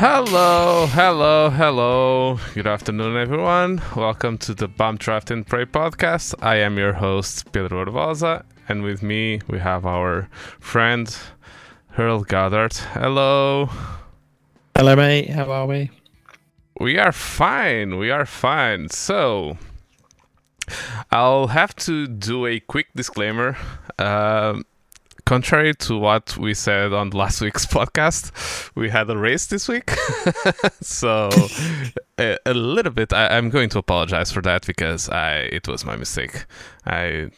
Hello, hello, hello. Good afternoon, everyone. Welcome to the Bump Draft and Pray podcast. I am your host, Pedro Barbosa, and with me we have our friend, Earl Goddard. Hello. Hello, mate. How are we? We are fine. We are fine. So, I'll have to do a quick disclaimer. Um, contrary to what we said on last week's podcast, we had a race this week. so, a, a, little bit, I, am going to apologize for that because I it was my mistake. I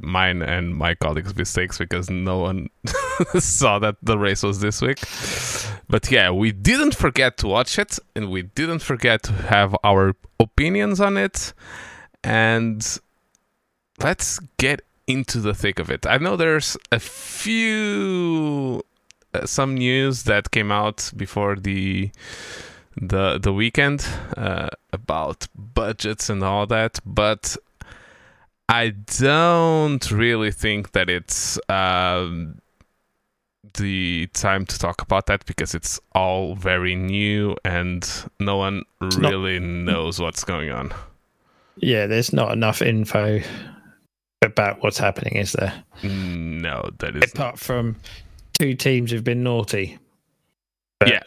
mine and my colleagues' mistakes because no one saw that the race was this week. But yeah, we didn't forget to watch it and we didn't forget to have our opinions on it. And let's get into the thick of it. I know there's a few uh, some news that came out before the the the weekend uh, about budgets and all that, but I don't really think that it's um, the time to talk about that because it's all very new and no one really not... knows what's going on. Yeah, there's not enough info about what's happening, is there? No, that is apart not. from two teams have been naughty. yeah,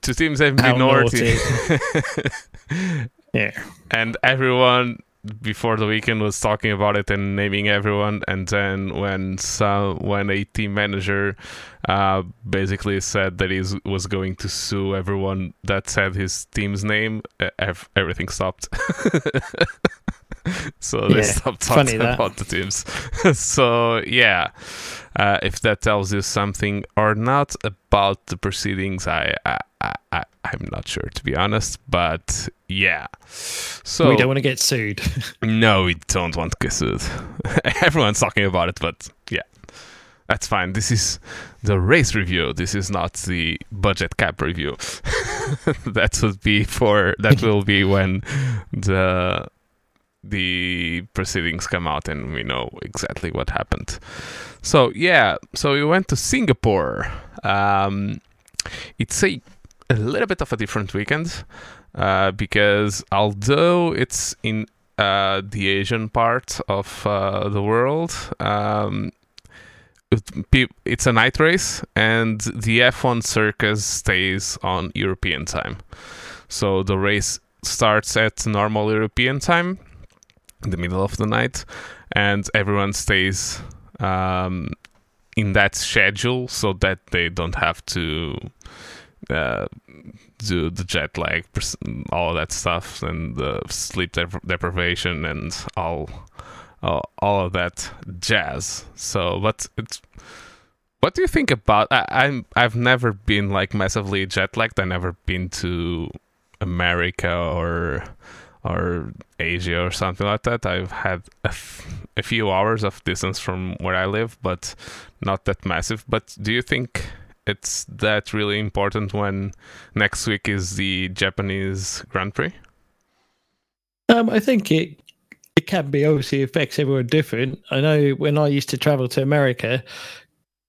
two teams have been naughty. naughty. yeah, and everyone before the weekend was talking about it and naming everyone, and then when some when a team manager uh, basically said that he was going to sue everyone that said his team's name, everything stopped. so they yeah, stopped talking about the teams. so yeah, uh, if that tells you something or not about the proceedings, I, I, I I'm not sure to be honest, but yeah. So we don't want to get sued. no, we don't want to get sued. Everyone's talking about it, but yeah. That's fine. This is the race review. This is not the budget cap review. that would be for that will be when the the proceedings come out and we know exactly what happened. So yeah, so we went to Singapore. Um, it's a a little bit of a different weekend uh, because although it's in uh, the Asian part of uh, the world, um, it's a night race and the F1 circus stays on European time. So the race starts at normal European time in the middle of the night, and everyone stays um, in that schedule so that they don't have to uh, do the jet lag, all that stuff, and the sleep deprivation, and all, all, all of that jazz. So, but it's. What do you think about? I, I'm I've never been like massively jet lagged. I never been to America or or Asia or something like that. I've had a, f- a few hours of distance from where I live, but not that massive. But do you think it's that really important when next week is the Japanese Grand Prix? Um, I think it it can be obviously affects everyone different. I know when I used to travel to America,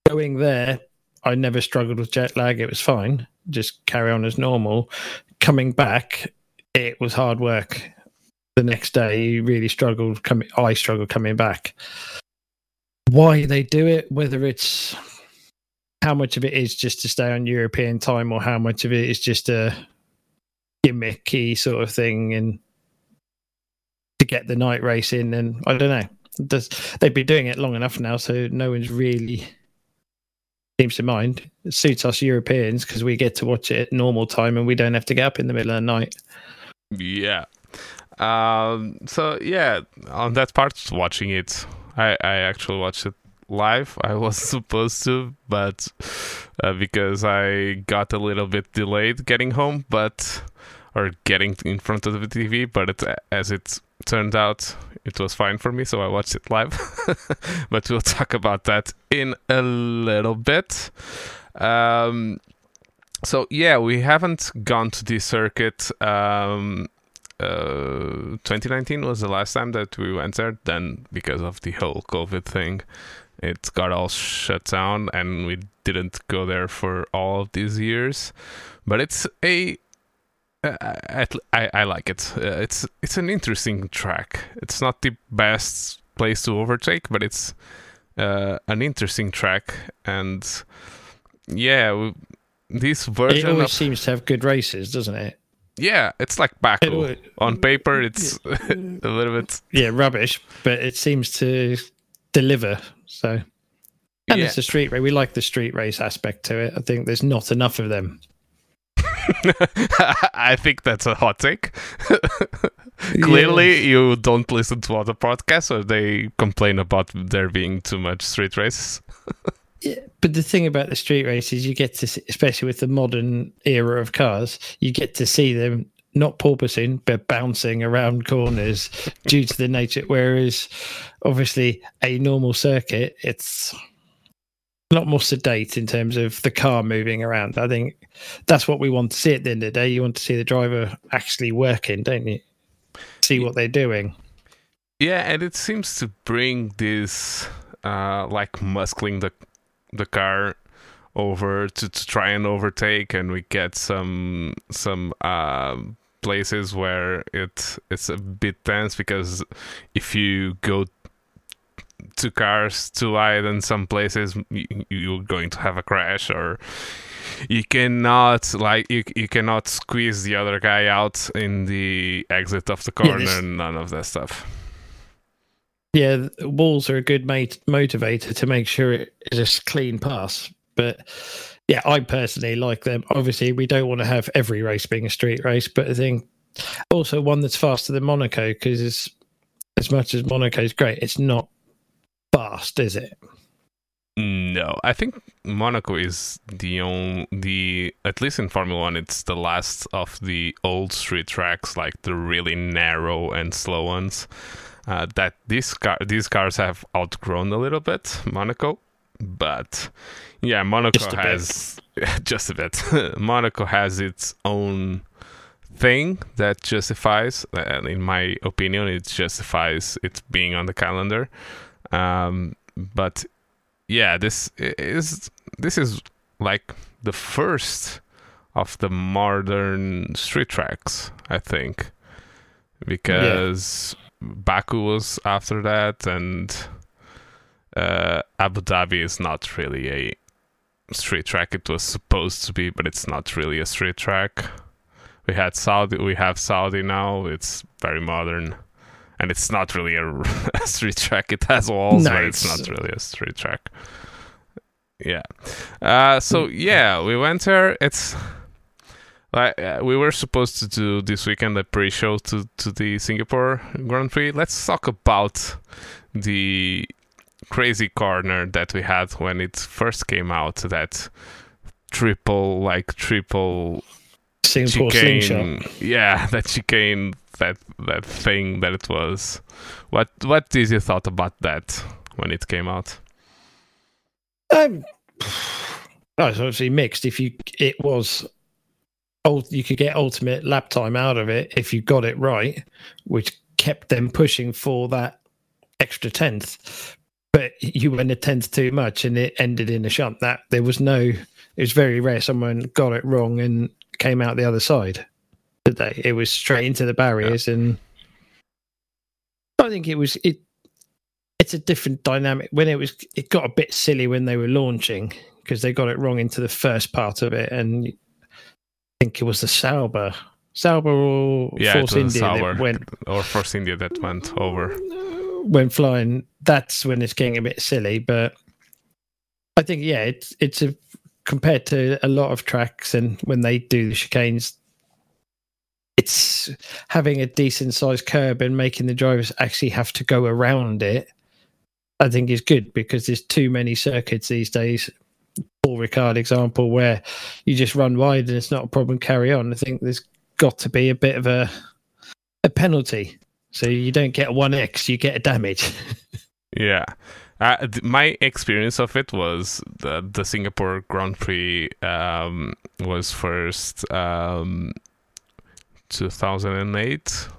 going there, I never struggled with jet lag. It was fine, just carry on as normal. Coming back, it was hard work. The next day, you really struggled. Coming, I struggled coming back. Why they do it, whether it's how much of it is just to stay on European time, or how much of it is just a gimmicky sort of thing, and to get the night race in. And I don't know. They've been doing it long enough now, so no one's really seems to mind. It suits us Europeans because we get to watch it at normal time and we don't have to get up in the middle of the night. Yeah. Um, so yeah, on that part, watching it, I, I actually watched it live. I was supposed to, but uh, because I got a little bit delayed getting home, but or getting in front of the TV, but it, as it turned out, it was fine for me, so I watched it live. but we'll talk about that in a little bit. Um, so yeah, we haven't gone to the circuit. Um, uh, 2019 was the last time that we went there. Then, because of the whole COVID thing, it got all shut down, and we didn't go there for all of these years. But it's a I, I, I like it. Uh, it's it's an interesting track. It's not the best place to overtake, but it's uh, an interesting track. And yeah, this version it always of, seems to have good races, doesn't it? Yeah, it's like Baku. always, On paper, it's a little bit yeah rubbish, but it seems to deliver. So, and Yeah. it's a street race. We like the street race aspect to it. I think there's not enough of them. I think that's a hot take. Clearly, you don't listen to other podcasts, or they complain about there being too much street races. Yeah, but the thing about the street races, you get to, see, especially with the modern era of cars, you get to see them not porpoising but bouncing around corners due to the nature. Whereas, obviously, a normal circuit, it's a lot more sedate in terms of the car moving around. I think that's what we want to see at the end of the day. You want to see the driver actually working, don't you? See what they're doing. Yeah, and it seems to bring this uh, like muscling the the car over to, to try and overtake, and we get some some uh, places where it it's a bit tense because if you go two cars too wide in some places you, you're going to have a crash or you cannot like you, you cannot squeeze the other guy out in the exit of the corner this- none of that stuff Yeah, walls are a good mate motivator to make sure it is a clean pass. But yeah, I personally like them. Obviously, we don't want to have every race being a street race, but I think also one that's faster than Monaco because as much as Monaco's great, it's not fast, is it? No, I think Monaco is the only the at least in Formula One, it's the last of the old street tracks, like the really narrow and slow ones. Uh, that these car these cars have outgrown a little bit, Monaco, but yeah, Monaco Just has just a bit. Monaco has its own thing that justifies, and in my opinion, it justifies it being on the calendar. Um, but yeah, this is this is like the first of the modern street tracks, I think, because Baku was after that, and uh, Abu Dhabi is not really a street track. It was supposed to be, but it's not really a street track. We had Saudi, we have Saudi now. It's very modern, and it's not really a, a street track. It has walls, No, but it's, it's- not really a street track. Yeah. Uh, so yeah, we went there. It's like uh, we were supposed to do this weekend a pre-show to to the Singapore Grand Prix. Let's talk about the crazy corner that we had when it first came out. That triple, like triple Singapore slingshot. chicane. Yeah, that chicane, that that thing that it was. What what is your thought about that when it came out? Um, no, it's obviously mixed. If you, it was, you could get ultimate lap time out of it if you got it right, which kept them pushing for that extra tenth. But you went a tenth too much, and it ended in a shunt. That there was no. It was very rare someone got it wrong and came out the other side. Did they? It was straight into the barriers, and I think it was it it's a different dynamic when it was it got a bit silly when they were launching because they got it wrong into the first part of it and think it was the Sauber Sauber or Yeah, Force India Sauber. that went Or Force India that went over. Uh, went flying that's when it's getting a bit silly but I think yeah it's it's a compared to a lot of tracks and when they do the chicanes it's having a decent sized curb and making the drivers actually have to go around it I think is good because there's too many circuits these days. Paul Ricard example where you just run wide and it's not a problem, carry on. I think there's got to be a bit of a a penalty. So you don't get one X, you get a damage. Yeah. Uh, th- my experience of it was the, the Singapore Grand Prix um, was first um, 2008.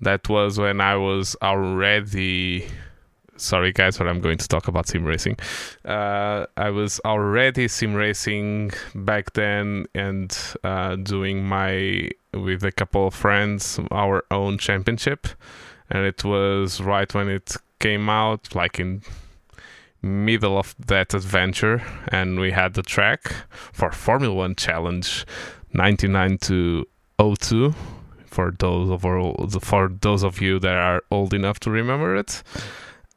That was when I was already sorry guys, but I'm going to talk about sim racing. Uh, I was already sim racing back then and uh, doing my with a couple of friends our own championship, and it was right when it came out, like in middle of that adventure, and we had the track for Formula One Challenge 99 to 02 for those of for those of you that are old enough to remember it.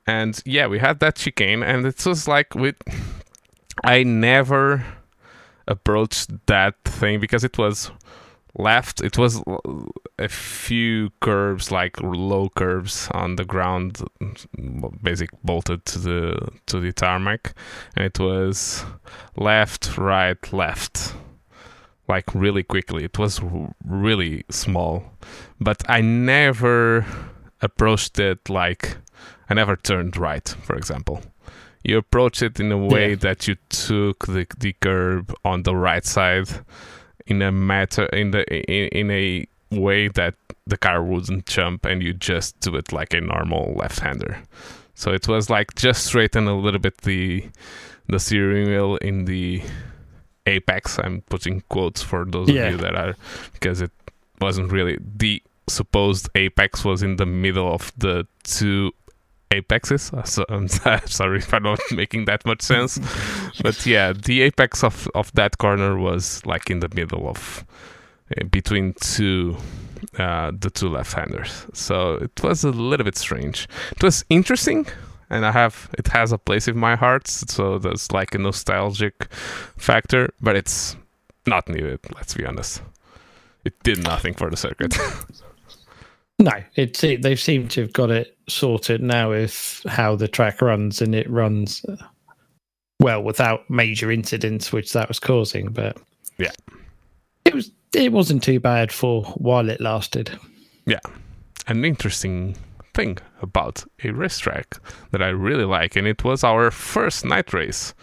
And yeah, we had that chicane, and it was like we. I never approached that thing because it was left. It was a few curves, like low curves on the ground, basic bolted to the to the tarmac, and it was left, right, left like really quickly. It was really small, but I never approached it like I never turned right, for example. You approach it in a way yeah. that you took the, the curb on the right side in a matter in the in, in a way that the car wouldn't jump and you just do it like a normal left-hander. So it was like just straighten a little bit the the steering wheel in the apex. I'm putting quotes for those yeah. of you that are because it wasn't really the supposed apex was in the middle of the two apexes. So I'm sorry if I'm not making that much sense, but yeah, the apex of of that corner was like in the middle of uh, between two uh, the two left-handers. So it was a little bit strange. It was interesting and I have it has a place in my heart, so there's like a nostalgic factor, but it's not needed. Let's be honest, it did nothing for the circuit. No, it's it, they've seemed to have got it sorted now with how the track runs, and it runs uh, well without major incidents, which that was causing. But yeah, it was it wasn't too bad for while it lasted. Yeah, an interesting thing about a racetrack that I really like, and it was our first night race.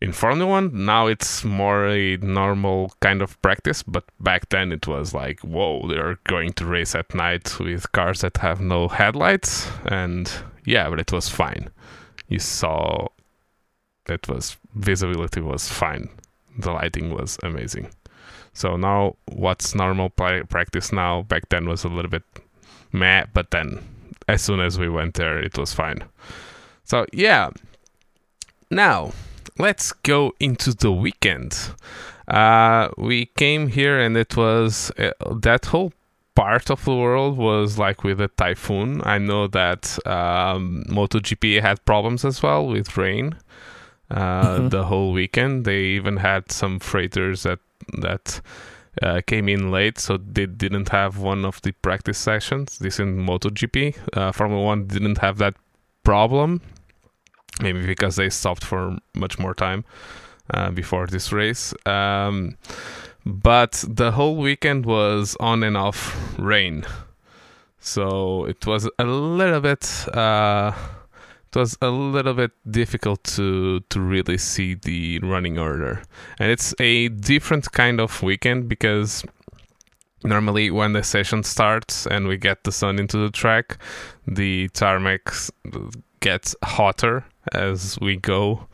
In Formula One, now it's more a normal kind of practice, but back then it was like, whoa, they're going to race at night with cars that have no headlights, and yeah, but it was fine. You saw it was visibility was fine, the lighting was amazing. So now, what's normal practice now? Back then was a little bit meh, but then as soon as we went there, it was fine. So, yeah. Now, let's go into the weekend. Uh, we came here and it was uh, that whole part of the world was like with a typhoon. I know that um, MotoGP had problems as well with rain uh, mm-hmm. the whole weekend. They even had some freighters that that uh, came in late, so they didn't have one of the practice sessions. This in MotoGP, uh, Formula One didn't have that problem. Maybe because they stopped for much more time uh, before this race. Um, but the whole weekend was on and off rain, so it was a little bit uh, it was a little bit difficult to to really see the running order and it's a different kind of weekend because normally when the session starts and we get the sun into the track the tarmac gets hotter as we go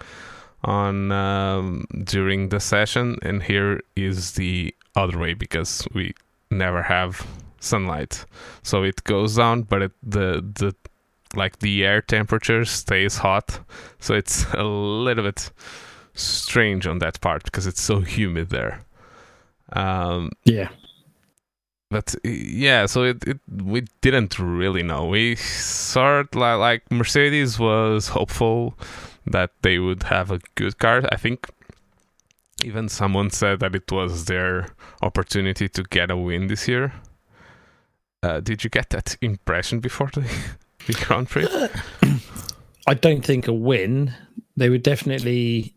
on um, during the session and here is the other way because we never have sunlight so it goes down but it, the the like the air temperature stays hot, so it's a little bit strange on that part because it's so humid there. Um, yeah. But yeah, so it, it we didn't really know. We sort like, like Mercedes was hopeful that they would have a good car. I think even someone said that it was their opportunity to get a win this year. Uh, did you get that impression before the the Grand Prix? I don't think a win. They were definitely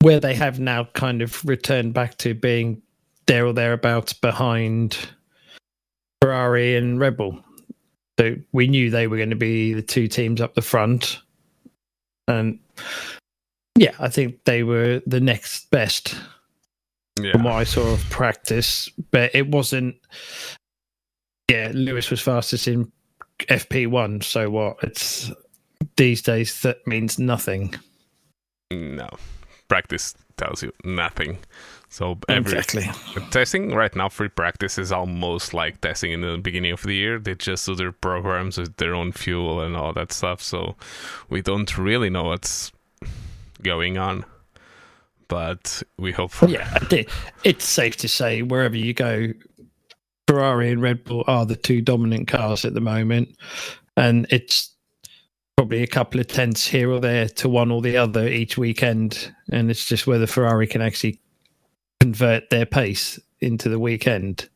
where they have now kind of returned back to being there or thereabouts behind Ferrari and Red Bull. So we knew they were going to be the two teams up the front. And yeah, I think they were the next best yeah. from what I saw of practice. But it wasn't yeah, Lewis was fastest in FP1. So what? It's these days that means nothing. No, practice tells you nothing. So every Exactly. testing right now, free practice is almost like testing in the beginning of the year. They just do their programs with their own fuel and all that stuff. So we don't really know what's going on, but we hope for Yeah, it's safe to say wherever you go, Ferrari and Red Bull are the two dominant cars at the moment, and it's probably a couple of tenths here or there to one or the other each weekend, and it's just whether Ferrari can actually convert their pace into the weekend.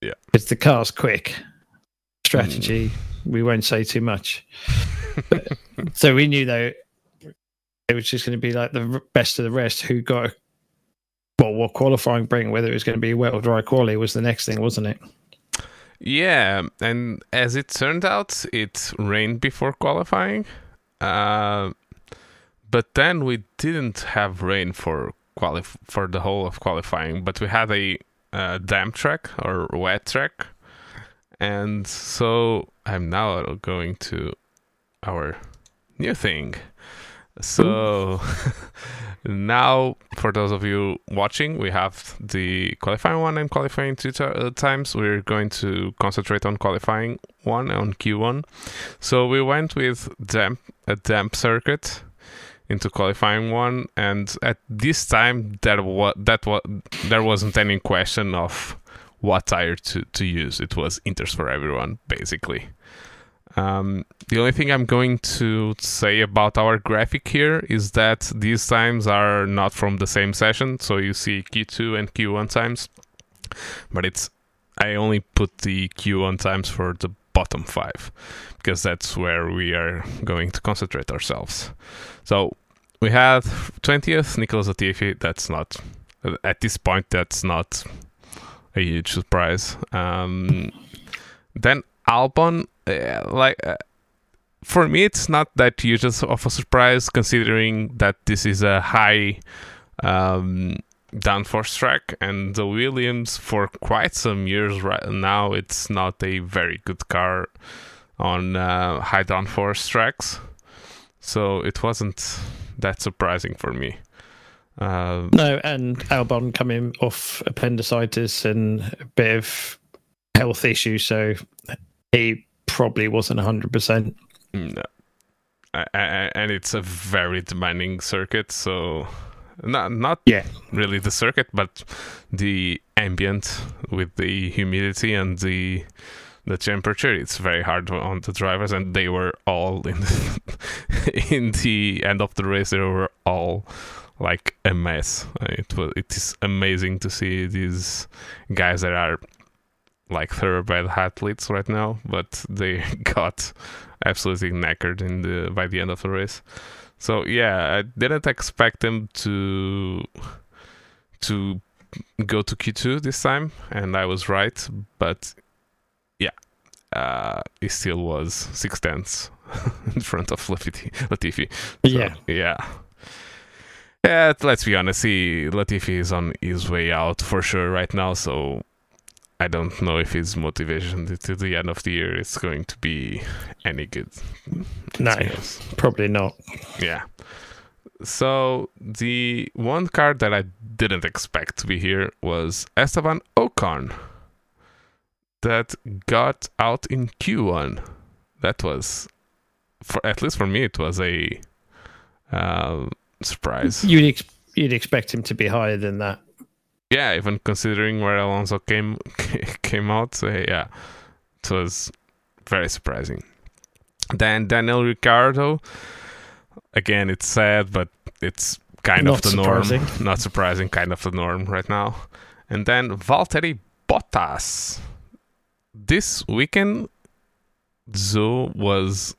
Yeah. because the car's quick. Strategy, we won't say too much. so we knew though it was just going to be like the best of the rest who got well what qualifying bring whether it was going to be wet or dry quality was the next thing wasn't it Yeah, and as it turned out, it rained before qualifying. Uh, but then we didn't have rain for quali- for the whole of qualifying, but we had a damp track or wet track. And so I'm now going to our new thing. So now, for those of you watching, we have the qualifying one and qualifying two ti- uh, times. We're going to concentrate on qualifying one on Q1. So we went with damp a damp circuit into qualifying one, and at this time that wa- that wa- there wasn't any question of what tire to, to use. It was inters for everyone, basically. Um, the only thing I'm going to say about our graphic here is that these times are not from the same session. So you see Q2 and Q1 times, but it's I only put the Q1 times for the bottom five because that's where we are going to concentrate ourselves. So we had 20th Nicholas Latifi. That's not at this point. That's not a huge surprise. Um, then Albon, uh, like uh, for me, it's not that huge of a surprise considering that this is a high um, downforce track, and the Williams for quite some years right now, it's not a very good car on uh, high downforce tracks, so it wasn't that surprising for me. Uh, no and albon coming off appendicitis and a bit of health issues so he probably wasn't 100% No. A- a- And it's a very demanding circuit, so not not Yeah. really the circuit, but the ambient with the humidity and the the temperature. It's very hard on the drivers, and they were all in the, in the end of the race. They were all like a mess. It was it is amazing to see these guys that are like thoroughbred athletes right now, but they got absolutely knackered in the by the end of the race. So yeah, I didn't expect him to to go to Q2 this time, and I was right. But yeah, uh, it still was six tenths in front of Latifi. Latifi. So, yeah yeah. Yeah, let's be honest. He, Latifi is on his way out for sure right now. So I don't know if his motivation to the end of the year is going to be any good. no probably not Yeah. So the one card that I didn't expect to be here was Esteban Ocon that got out in Q1. That was for at least for me it was a uh, surprise. you'd, ex- you'd expect him to be higher than that Yeah, even considering where Alonso came came out, so yeah, it was very surprising. Then Daniel Ricciardo, again, it's sad, but it's kind Not of the norm. surprising. Not surprising, kind of the norm right now. And then Valtteri Bottas. This weekend, Zhou was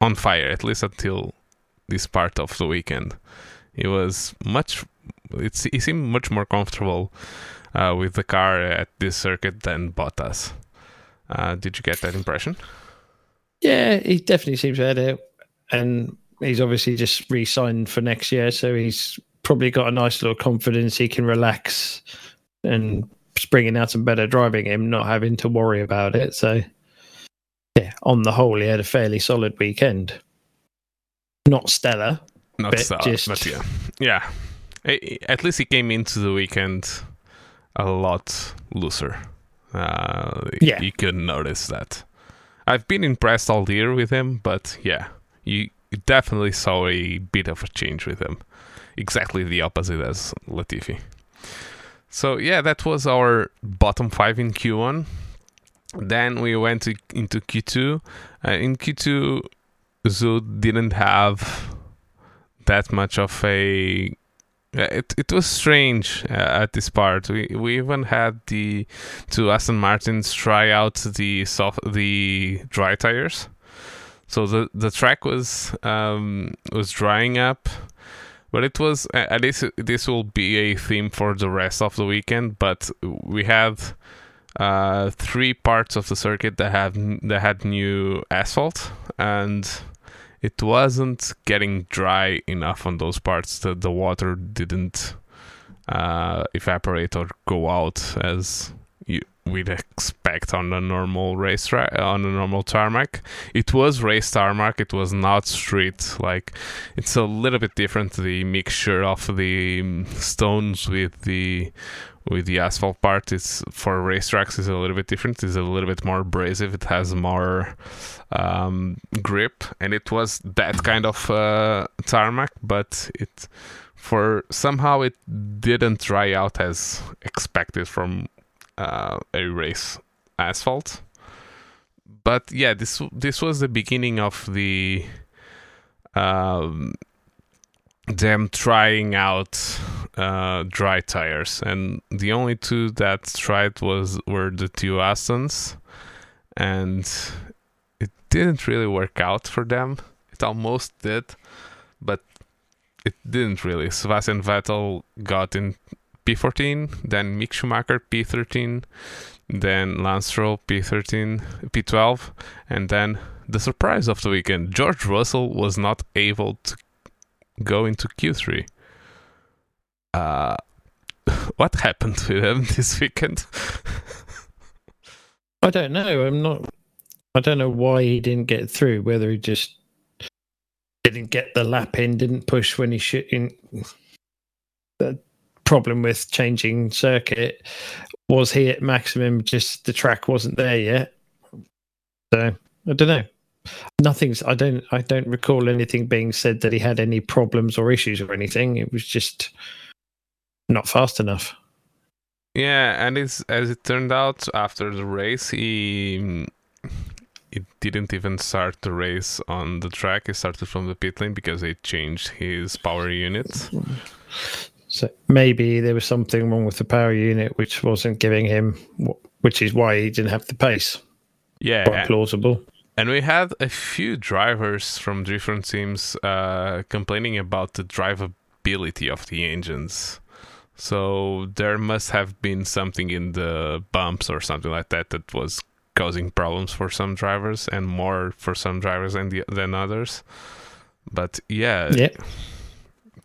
on fire, at least until this part of the weekend. He was much it's, he seemed much more comfortable uh, with the car at this circuit than Bottas. Uh, did you get that impression? Yeah, he definitely seems better, and he's obviously just re-signed for next year, so he's probably got a nice little confidence. He can relax and springing out some better driving him, not having to worry about it. So, yeah, on the whole, he had a fairly solid weekend. Not stellar. Not stellar, just- but yeah, yeah. At least he came into the weekend a lot looser. Uh, Yeah. you could notice that. I've been impressed all year with him, but yeah, you you definitely saw a bit of a change with him. Exactly the opposite as Latifi. So yeah, that was our bottom five in Q1. Then we went to, into Q2. Uh, in Q2, Zhou didn't have that much of a. uh, It it was strange uh, at this part. We we even had the two Aston Martins try out the soft the dry tires. So the the track was um was drying up, but it was at least this will be a theme for the rest of the weekend. But we had uh, three parts of the circuit that have that had new asphalt, and it wasn't getting dry enough on those parts that the water didn't uh, evaporate or go out as we'd expect on a normal race track on a normal tarmac. It was race tarmac. It was not street. Like it's a little bit different. The mixture of the um, stones with the with the asphalt part is for racetracks is a little bit different. It's a little bit more abrasive. It has more um, grip, and it was that kind of uh, tarmac, but it for somehow it didn't dry out as expected from uh, a race asphalt. But yeah, this this was the beginning of the um, them trying out uh, dry tires, and the only two that tried was were the two Astons, and it didn't really work out for them. It almost did, but it didn't really. Sebastian Vettel got in P14, then Mick Schumacher P13, then Lance Stroll P13, P12, and then the surprise of the weekend: George Russell was not able to go into Q3. Uh, what happened to him this weekend? I don't know. I'm not. I don't know why he didn't get through. Whether he just didn't get the lap in, didn't push when he should. In the problem with changing circuit was he at maximum. Just the track wasn't there yet. So I don't know. Nothing's. I don't. I don't recall anything being said that he had any problems or issues or anything. It was just not fast enough. Yeah, and it's, as it turned out, after the race, he it didn't even start the race on the track. He started from the pit lane because they changed his power unit. So maybe there was something wrong with the power unit, which wasn't giving him, which is why he didn't have the pace. Yeah, Quite plausible. and we had a few drivers from different teams uh, complaining about the drivability of the engines. So there must have been something in the bumps or something like that that was causing problems for some drivers and more for some drivers than the, than others. But yeah, Yeah.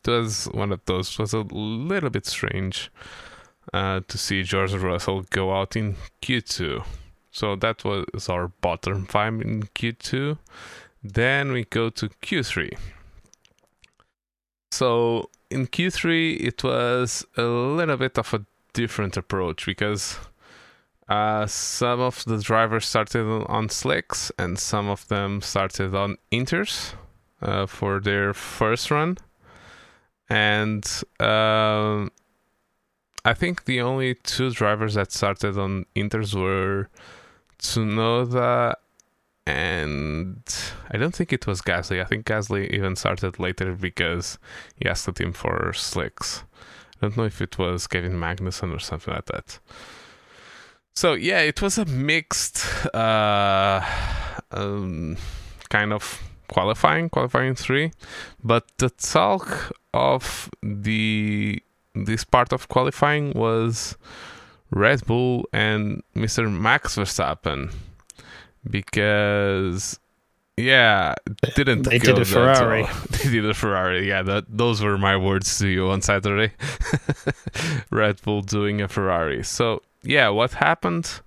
Was one of those. Was a little bit strange uh, to see George Russell go out in Q2. So that was our bottom five in Q2. Then we go to Q3. So in Q3, it was a little bit of a different approach because uh, some of the drivers started on slicks and some of them started on inters uh, for their first run. And um, I think the only two drivers that started on inters were Tsunoda and I don't think it was Gasly. I think Gasly even started later because he asked the team for slicks. I don't know if it was Kevin Magnussen or something like that. So yeah, it was a mixed uh, um, kind of qualifying, qualifying three, but the talk of the this part of qualifying was Red Bull and Mr. Max Verstappen because yeah, didn't They go did a Ferrari. they did a Ferrari. Yeah, that those were my words to you on Saturday. Red Bull doing a Ferrari. So yeah, what happened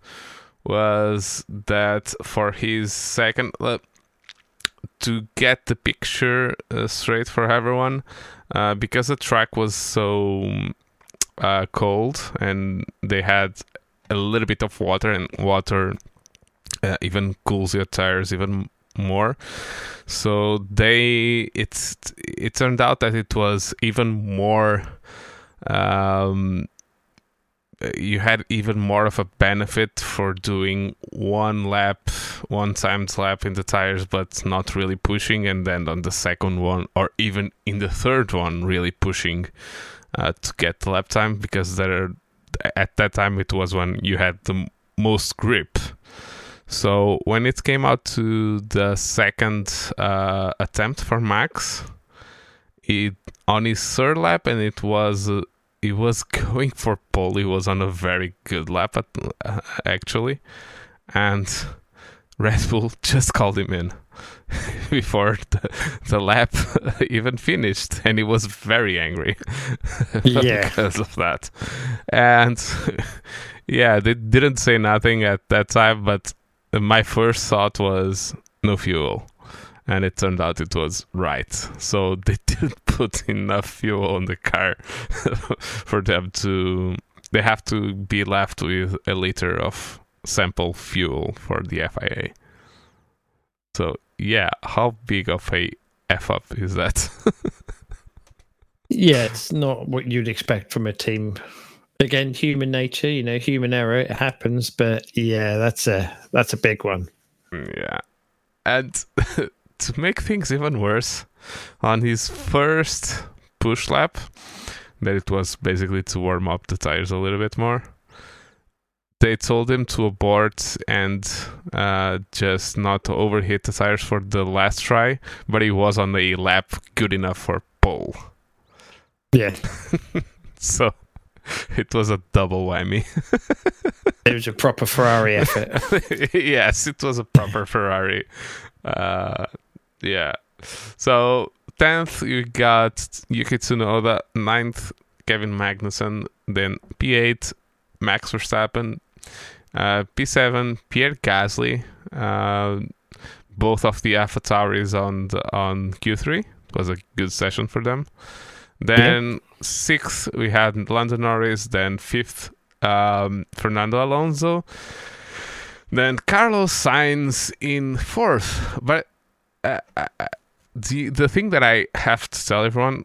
was that for his second uh, to get the picture uh, straight for everyone uh, because the track was so uh, cold and they had a little bit of water and water uh, even cools your tires even more. So they it's it turned out that it was even more um, you had even more of a benefit for doing one lap, one timed lap in the tires, but not really pushing, and then on the second one, or even in the third one, really pushing uh, to get the lap time because there, at that time, it was when you had the most grip. So when it came out to the second uh, attempt for Max, it on his third lap, and it was. Uh, he was going for pole. He was on a very good lap, at, uh, actually, and Red Bull just called him in before the, the lap even finished, and he was very angry yeah. because of that. And yeah, they didn't say nothing at that time, but my first thought was no fuel and it turned out it was right. So they didn't put enough fuel on the car for them to. They have to be left with a liter of sample fuel for the FIA. So yeah, how big of a f up is that? yeah, it's not what you'd expect from a team. Again, human nature, you know, human error, it happens. But yeah, that's a that's a big one. Mm, yeah, and to make things even worse, on his first push lap, that it was basically to warm up the tires a little bit more. They told him to abort and uh, just not to overheat the tires for the last try, but he was on a lap good enough for pole. Yeah. so it was a double whammy. it was a proper Ferrari effort. yes, it was a proper Ferrari. Uh, yeah. So tenth you got Yuki Tsunoda, ninth Kevin Magnussen, then P8 Max Verstappen, uh, P7 Pierre Gasly. Uh, both of the AlphaTauris on the, on Q3 it was a good session for them. Then yeah. sixth we had Lando Norris. Then fifth um, Fernando Alonso. Then Carlos Sainz in fourth, but uh, the the thing that I have to tell everyone,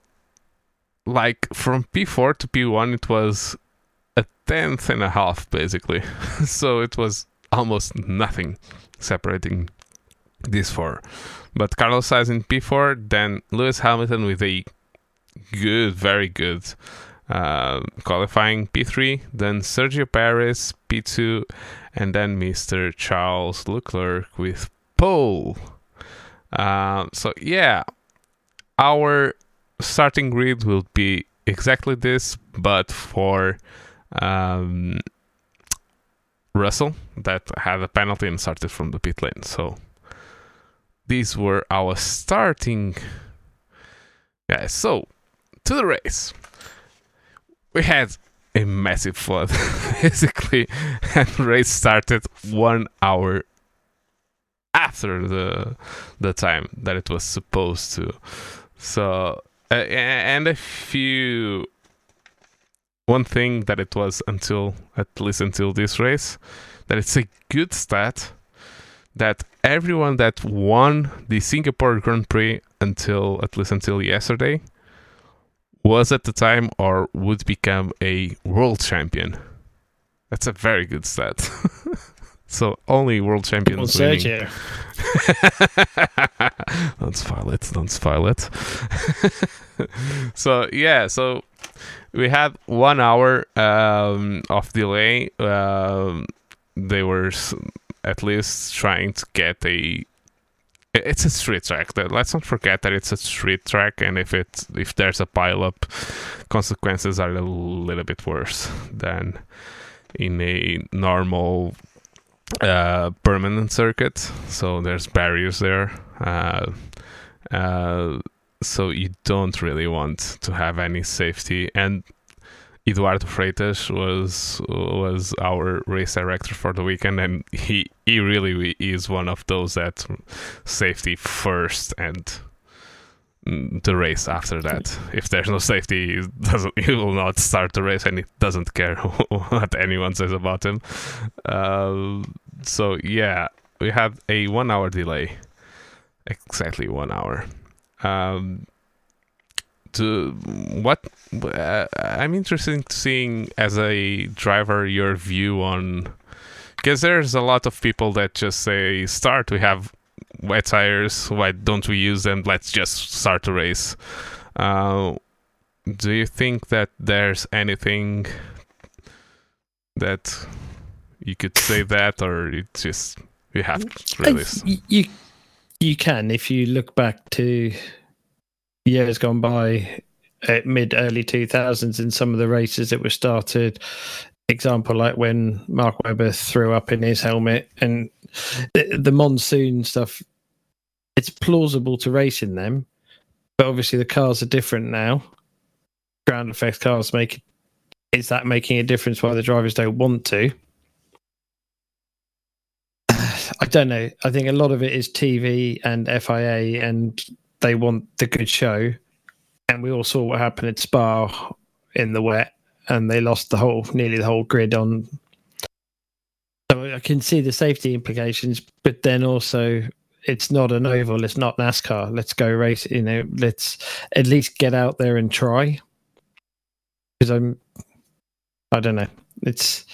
like from P4 to P1, it was a tenth and a half basically, so it was almost nothing separating these four. But Carlos Sainz in P4, then Lewis Hamilton with a good, very good uh, qualifying P3, then Sergio Perez P2, and then Mr. Charles Leclerc with pole. Uh, so yeah, our starting grid will be exactly this, but for um, Russell that had a penalty and started from the pit lane. So these were our starting. Yeah, so to the race. We had a massive flood basically, and race started one hour after the the time that it was supposed to. So uh, and a few one thing that it was until at least until this race that it's a good stat that everyone that won the Singapore Grand Prix until at least until yesterday was at the time or would become a world champion. That's a very good stat. So only world champions well, winning. don't spoil it. Don't spoil it. so yeah, so we had one hour um, of delay. Um, they were at least trying to get a. It's a street track. Let's not forget that it's a street track, and if it if there's a pileup, consequences are a little bit worse than in a normal uh, permanent circuit, so there's barriers there. Uh, uh, so you don't really want to have any safety, and Eduardo Freitas was was our race director for the weekend, and he he really is one of those that safety first and the race after that. If there's no safety, he doesn't he will not start the race, and he doesn't care what anyone says about him. Uh, so yeah, we had a one hour delay, exactly one hour. Um, to what uh, I'm interested in seeing as a driver your view on because there's a lot of people that just say start we have wet tires why don't we use them? Let's just start the race. Uh, do you think that there's anything that you could say that or it just you have to really you you can if you look back to years gone by at mid early 2000s in some of the races that were started example like when mark webber threw up in his helmet and the, the monsoon stuff it's plausible to race in them but obviously the cars are different now ground effect cars make is that making a difference why the drivers don't want to I don't know. I think a lot of it is TV and FIA, and they want the good show. And we all saw what happened at Spa in the wet, and they lost the whole, nearly the whole grid on. So I can see the safety implications, but then also it's not an oval, it's not NASCAR. Let's go race. You know, let's at least get out there and try. Because I'm, I don't know. It's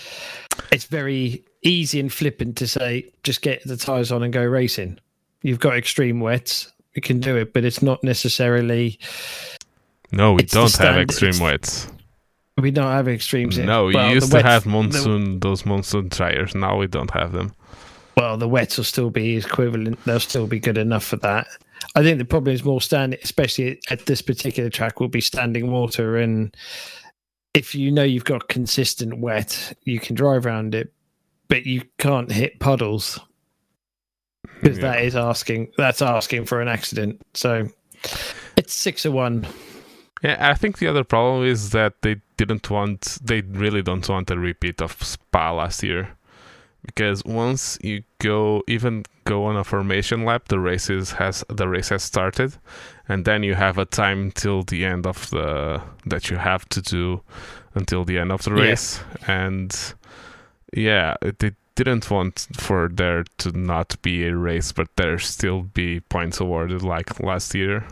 it's very easy and flippant to say just get the tires on and go racing. You've got extreme wets we can do it, but it's not necessarily. No, we don't have extreme wets. We don't have extremes. No, we well, used to wets, have monsoon the, those monsoon tires. Now we don't have them. Well, the wets will still be equivalent. They'll still be good enough for that. I think the problem is more standing, especially at this particular track, will be standing water. And if you know you've got consistent wet, you can drive around it, but you can't hit puddles because yeah. that is asking that's asking for an accident. So it's six of one. Yeah, I think the other problem is that they didn't want they really don't want a repeat of Spa last year. Because once you go even go on a formation lap, the races has the race has started and then you have a time till the end of the that you have to do until the end of the race. Yeah. And yeah, it didn't want for there to not be a race, but there still be points awarded like last year.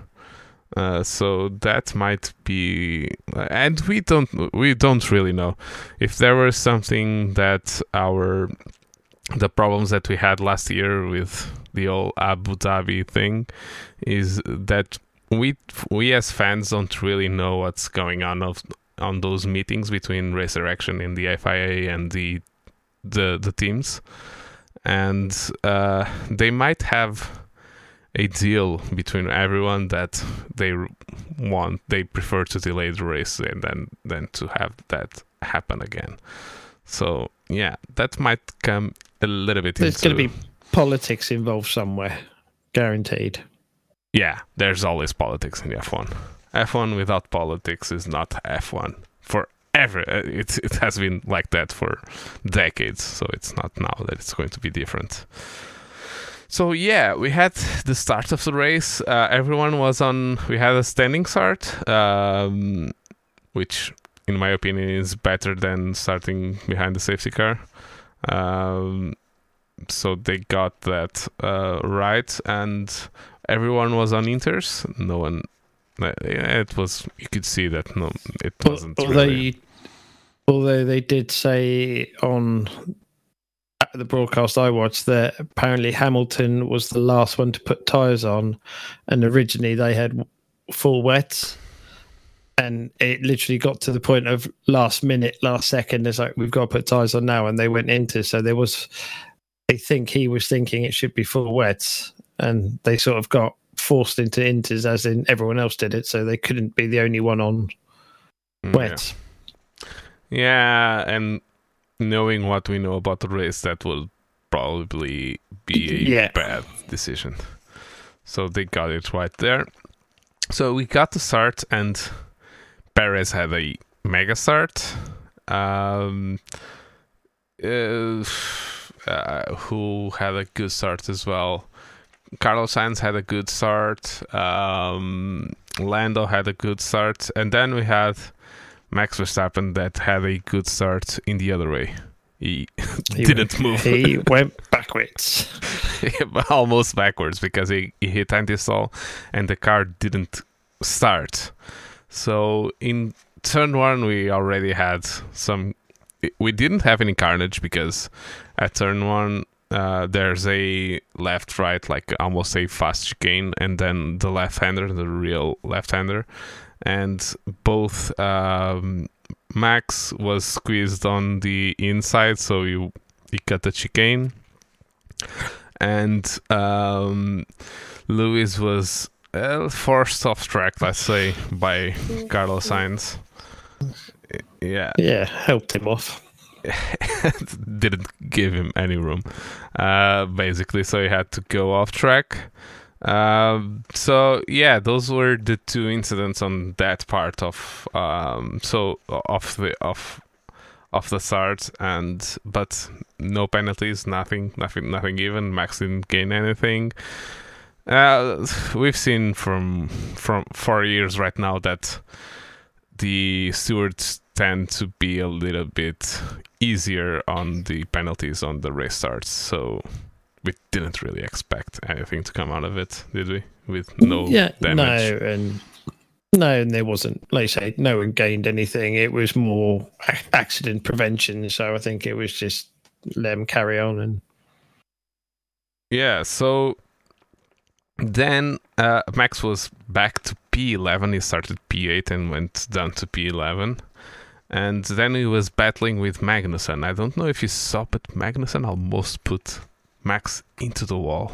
Uh, so that might be, and we don't we don't really know. If there was something that our the problems that we had last year with the old Abu Dhabi thing is that we we as fans don't really know what's going on of on those meetings between race direction and the FIA and the the the teams, and uh, they might have a deal between everyone that they want they prefer to delay the race and then then to have that happen again. So yeah, that might come a little bit. There's going to be politics involved somewhere, guaranteed. Yeah, there's always politics in F1. F1 without politics is not F1 for ever. Uh, it it has been like that for decades, so it's not now that it's going to be different. So yeah, we had the start of the race. Uh, everyone was on. We had a standing start, um, which, in my opinion, is better than starting behind the safety car. Um, so they got that uh, right, and everyone was on inters. No one it was you could see that no it wasn't although really... you Although they did say on the broadcast I watched that apparently Hamilton was the last one to put tyres on, and originally they had full wets, and it literally got to the point of last minute, last second. It's like we've got to put tyres on now, and they went into. So there was, I think he was thinking it should be full wets, and they sort of got forced into inters as in everyone else did it, so they couldn't be the only one on mm, wets. Yeah. Yeah, and knowing what we know about the race, that will probably be a yeah. bad decision. So they got it right there. So we got to start, and Perez had a Megastart, um, uh, uh, who had a good start as well. Carlos Sainz had a good start. Um, Lando had a good start, and then we had Max Verstappen that had a good start in the other way. He, He didn't went- move. He went backwards. almost backwards because he, he hit anti-stall and the car didn't start. So in turn one, we already had some. We didn't have any carnage because at turn one uh, there's a left right like almost a fast chicane and then the left-hander, the real left-hander, and both um, Max was squeezed on the inside, so you he cut the chicane and um, Lewis was uh, forced off track, let's say, by Carlos Sainz. Yeah, Yeah, helped him off. didn't give him any room, uh, basically. So he had to go off track. Um, so yeah, those were the two incidents on that part of um, so of the of of the start, and but no penalties, nothing, nothing, nothing given. Max didn't gain anything. Uh, we've seen from from four years right now that the stewards tend to be a little bit easier on the penalties on the race starts. So we didn't really expect anything to come out of it, did we? With no yeah, damage. no, and no, and there wasn't. Like you say, no one gained anything. It was more accident prevention. So I think it was just let them carry on and Yeah, so then uh, Max was back to P11. He started P8 and went down to P11. And then he was battling with Magnussen. I don't know if you saw, but Magnussen almost put Max into the wall.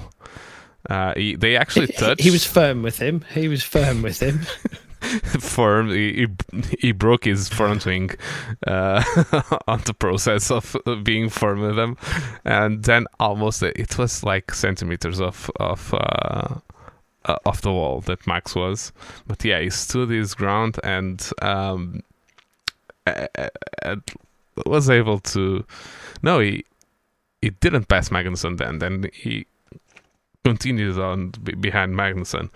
Uh, he, they actually he, touched. he was firm with him. He was firm with him. firm. He, he, he broke his front wing uh, on the process of being firm with them, and then almost it was like centimeters of of uh, uh, of the wall that Max was. But yeah, he stood his ground and um, was able to. No, he he didn't pass Magnussen then. Then he continued on be- behind Magnussen.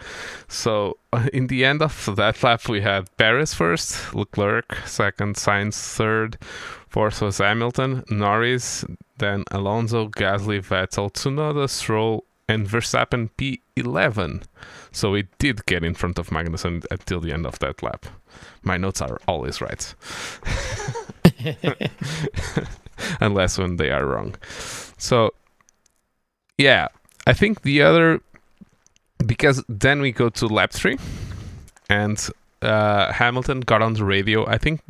So uh, in the end of that lap, we had Perez first, Leclerc second, Sainz third, fourth was Hamilton, Norris, then Alonso, Gasly, Vettel, Tsunoda, Stroll, and Verstappen P11. So we did get in front of Magnussen until the end of that lap. My notes are always right, unless when they are wrong. So yeah, I think the other because then we go to lap three, and uh, Hamilton got on the radio. I think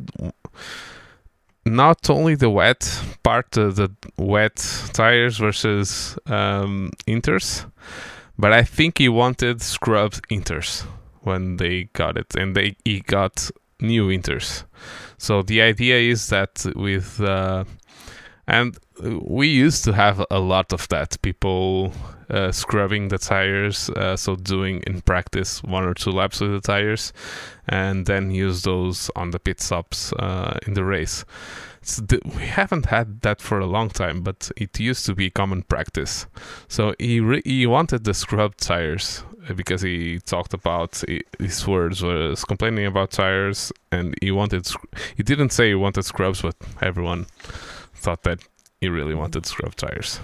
not only the wet part, uh, the wet tires versus um, inters, but I think he wanted scrubbed inters when they got it, and they he got new inters. So the idea is that with uh, and we used to have a lot of that people uh, scrubbing the tires uh, so doing in practice one or two laps with the tires and then use those on the pit stops uh, in the race. We haven't had that for a long time but it used to be common practice. So he re- he wanted the scrubbed tires uh, because he talked about his words was complaining about tires and he wanted he didn't say he wanted scrubs but everyone thought that he really wanted scrub tires.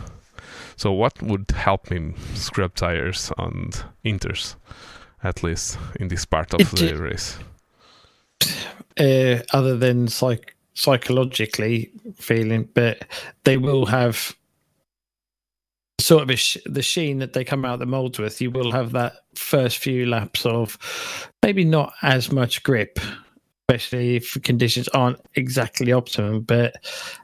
So what would help him scrub tires on Inters, at least in this part of It the race? uh, other than psych- psychologically feeling, but they will have sort of a sh- the sheen that they come out the molds with. You will have that first few laps of maybe not as much grip, especially if conditions aren't exactly optimum. But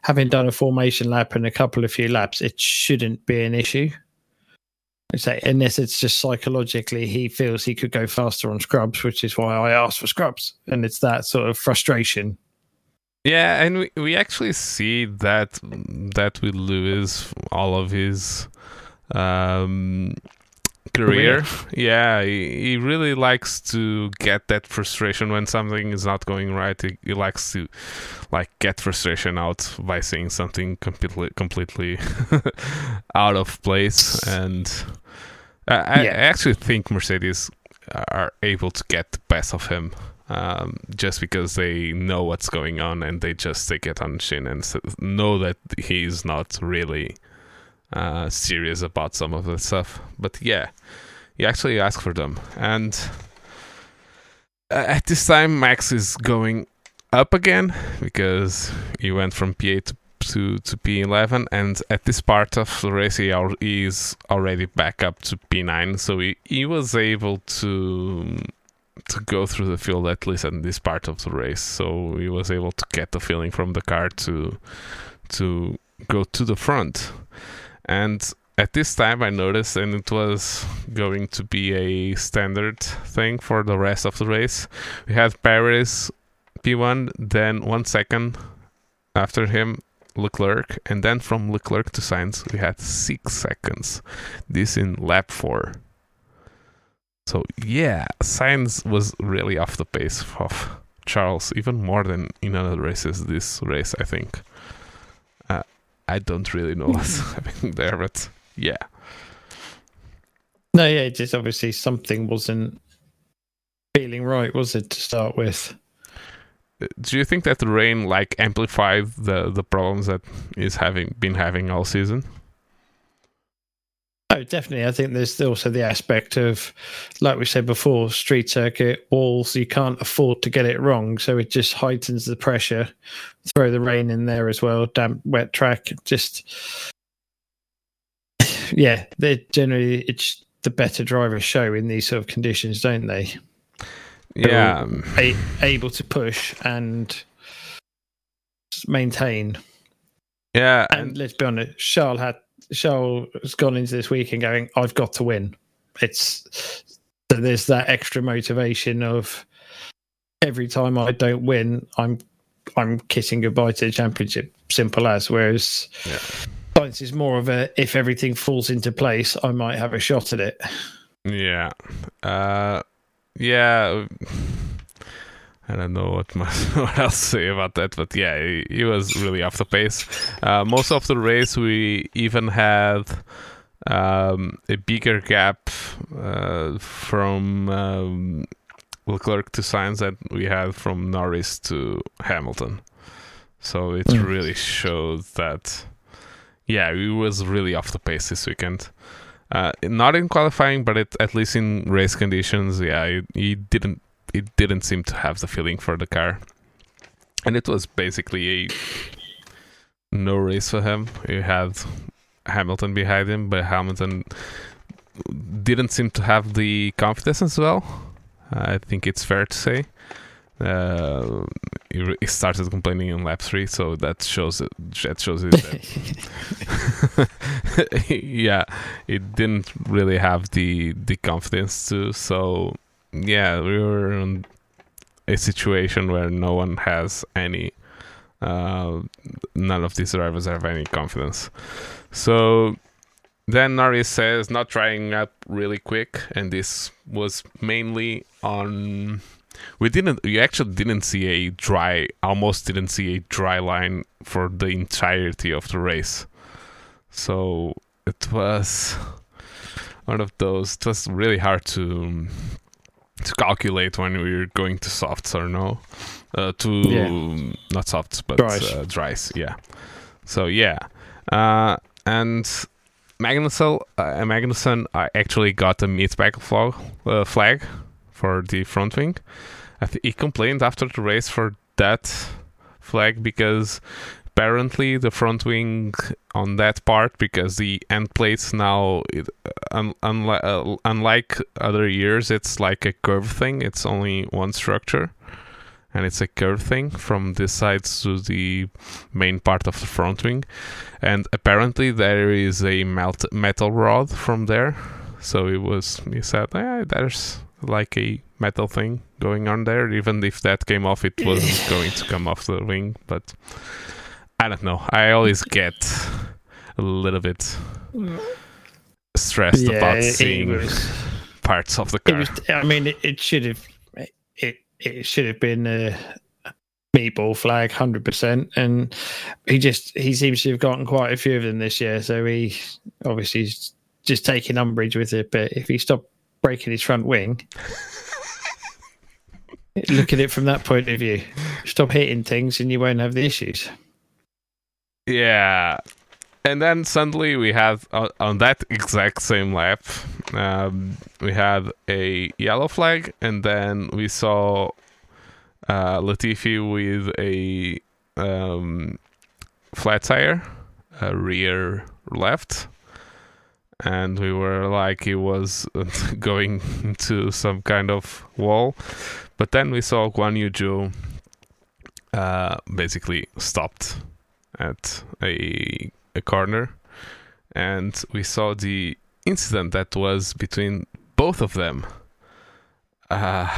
having done a formation lap and a couple of few laps, it shouldn't be an issue. I say unless it's just psychologically he feels he could go faster on scrubs, which is why I asked for scrubs, and it's that sort of frustration. Yeah, and we, we actually see that that with Lewis, all of his um, career. Yeah, he, he really likes to get that frustration when something is not going right. He, he likes to like get frustration out by seeing something completely completely out of place and I, Yeah. I actually think Mercedes are able to get the best of him um, just because they know what's going on and they just take it on the chin and know that he's not really uh, serious about some of the stuff. But yeah, you actually ask for them. And uh, at this time, Max is going up again because he went from P8 to to, to P11, and at this part of the race, he al- he is already back up to P9, so he, he was able to to go through the field at least in this part of the race. So he was able to get the feeling from the car to to go to the front. And at this time, I noticed, and it was going to be a standard thing for the rest of the race. We had Perez P1, then one second after him, Leclerc, and then from Leclerc to Sainz, we had six seconds. This in lap four. So yeah, Sainz was really off the pace of Charles, even more than in other races. This race, I think. I don't really know what's happening there, but yeah. No, yeah, just obviously something wasn't feeling right, was it, to start with? Uh, Do you think that the rain like amplified the the problems that is having been having all season? Definitely. I think there's also the aspect of, like we said before, street circuit walls. You can't afford to get it wrong, so it just heightens the pressure. Throw the rain in there as well, damp, wet track. Just, yeah, they're generally it's the better drivers show in these sort of conditions, don't they? Yeah, A- able to push and maintain. yeah, And let's be honest, Charles had Has gone into this weekend going, I've got to win. It's so there's that extra motivation of every time I don't win, I'm I'm kissing goodbye to the championship. Simple as. Whereas Yeah. Sainz is more of a if everything falls into place, I might have a shot at it. Yeah. Uh, yeah. I don't know what much what else to say about that, but yeah, he, he was really off the pace. Uh, most of the race, we even had um, a bigger gap uh, from um, Leclerc to Sainz that we had from Norris to Hamilton. So it Mm. really showed that, yeah, he was really off the pace this weekend. Uh, not in qualifying, but it, at least in race conditions, yeah, he, he didn't. It didn't seem to have the feeling for the car, and it was basically a no race for him. He had Hamilton behind him, but Hamilton didn't seem to have the confidence as well. I think it's fair to say. Uh, he, re- he started complaining in lap three, so that shows it. That shows it. That yeah, it didn't really have the the confidence to. So yeah, we were in a situation where no one has any. Uh, none of these drivers have any confidence. So then Norris says not trying up really quick, and this was mainly on. We didn't. We actually didn't see a dry. Almost didn't see a dry line for the entirety of the race. So it was one of those. It was really hard to to calculate when we're going to softs or no. Uh, to Yeah. not softs but Dries. Uh, dries. Yeah. So yeah, uh, and Magnussen, uh, Magnussen uh, actually got a meatball flag, uh, flag for the front wing. I th- he complained after the race for that flag because apparently the front wing on that part because the end plates now it, un- uh, unlike other years it's like a curve thing. It's only one structure and it's a curve thing from this side to the main part of the front wing. And apparently there is a melt- metal rod from there. So it was he said there's like a metal thing going on there. Even if that came off it wasn't going to come off the wing. But i don't know i always get a little bit stressed Yeah, about it- it seeing was- parts of the car. was. I mean, it, it should have. It it should have been a meatball flag, hundred percent. And he just he seems to have gotten quite a few of them this year. So he obviously is just taking umbrage with it. But if he stopped breaking his front wing, look at it from that point of view. Stop hitting things, and you won't have the issues. Yeah. And then suddenly we had on, on that exact same lap, um, we had a yellow flag, and then we saw uh, Latifi with a um, flat tire, a rear left, and we were like he was going into some kind of wall, but then we saw Guan Yu Zhou uh, basically stopped at a a corner and we saw the incident that was between both of them uh,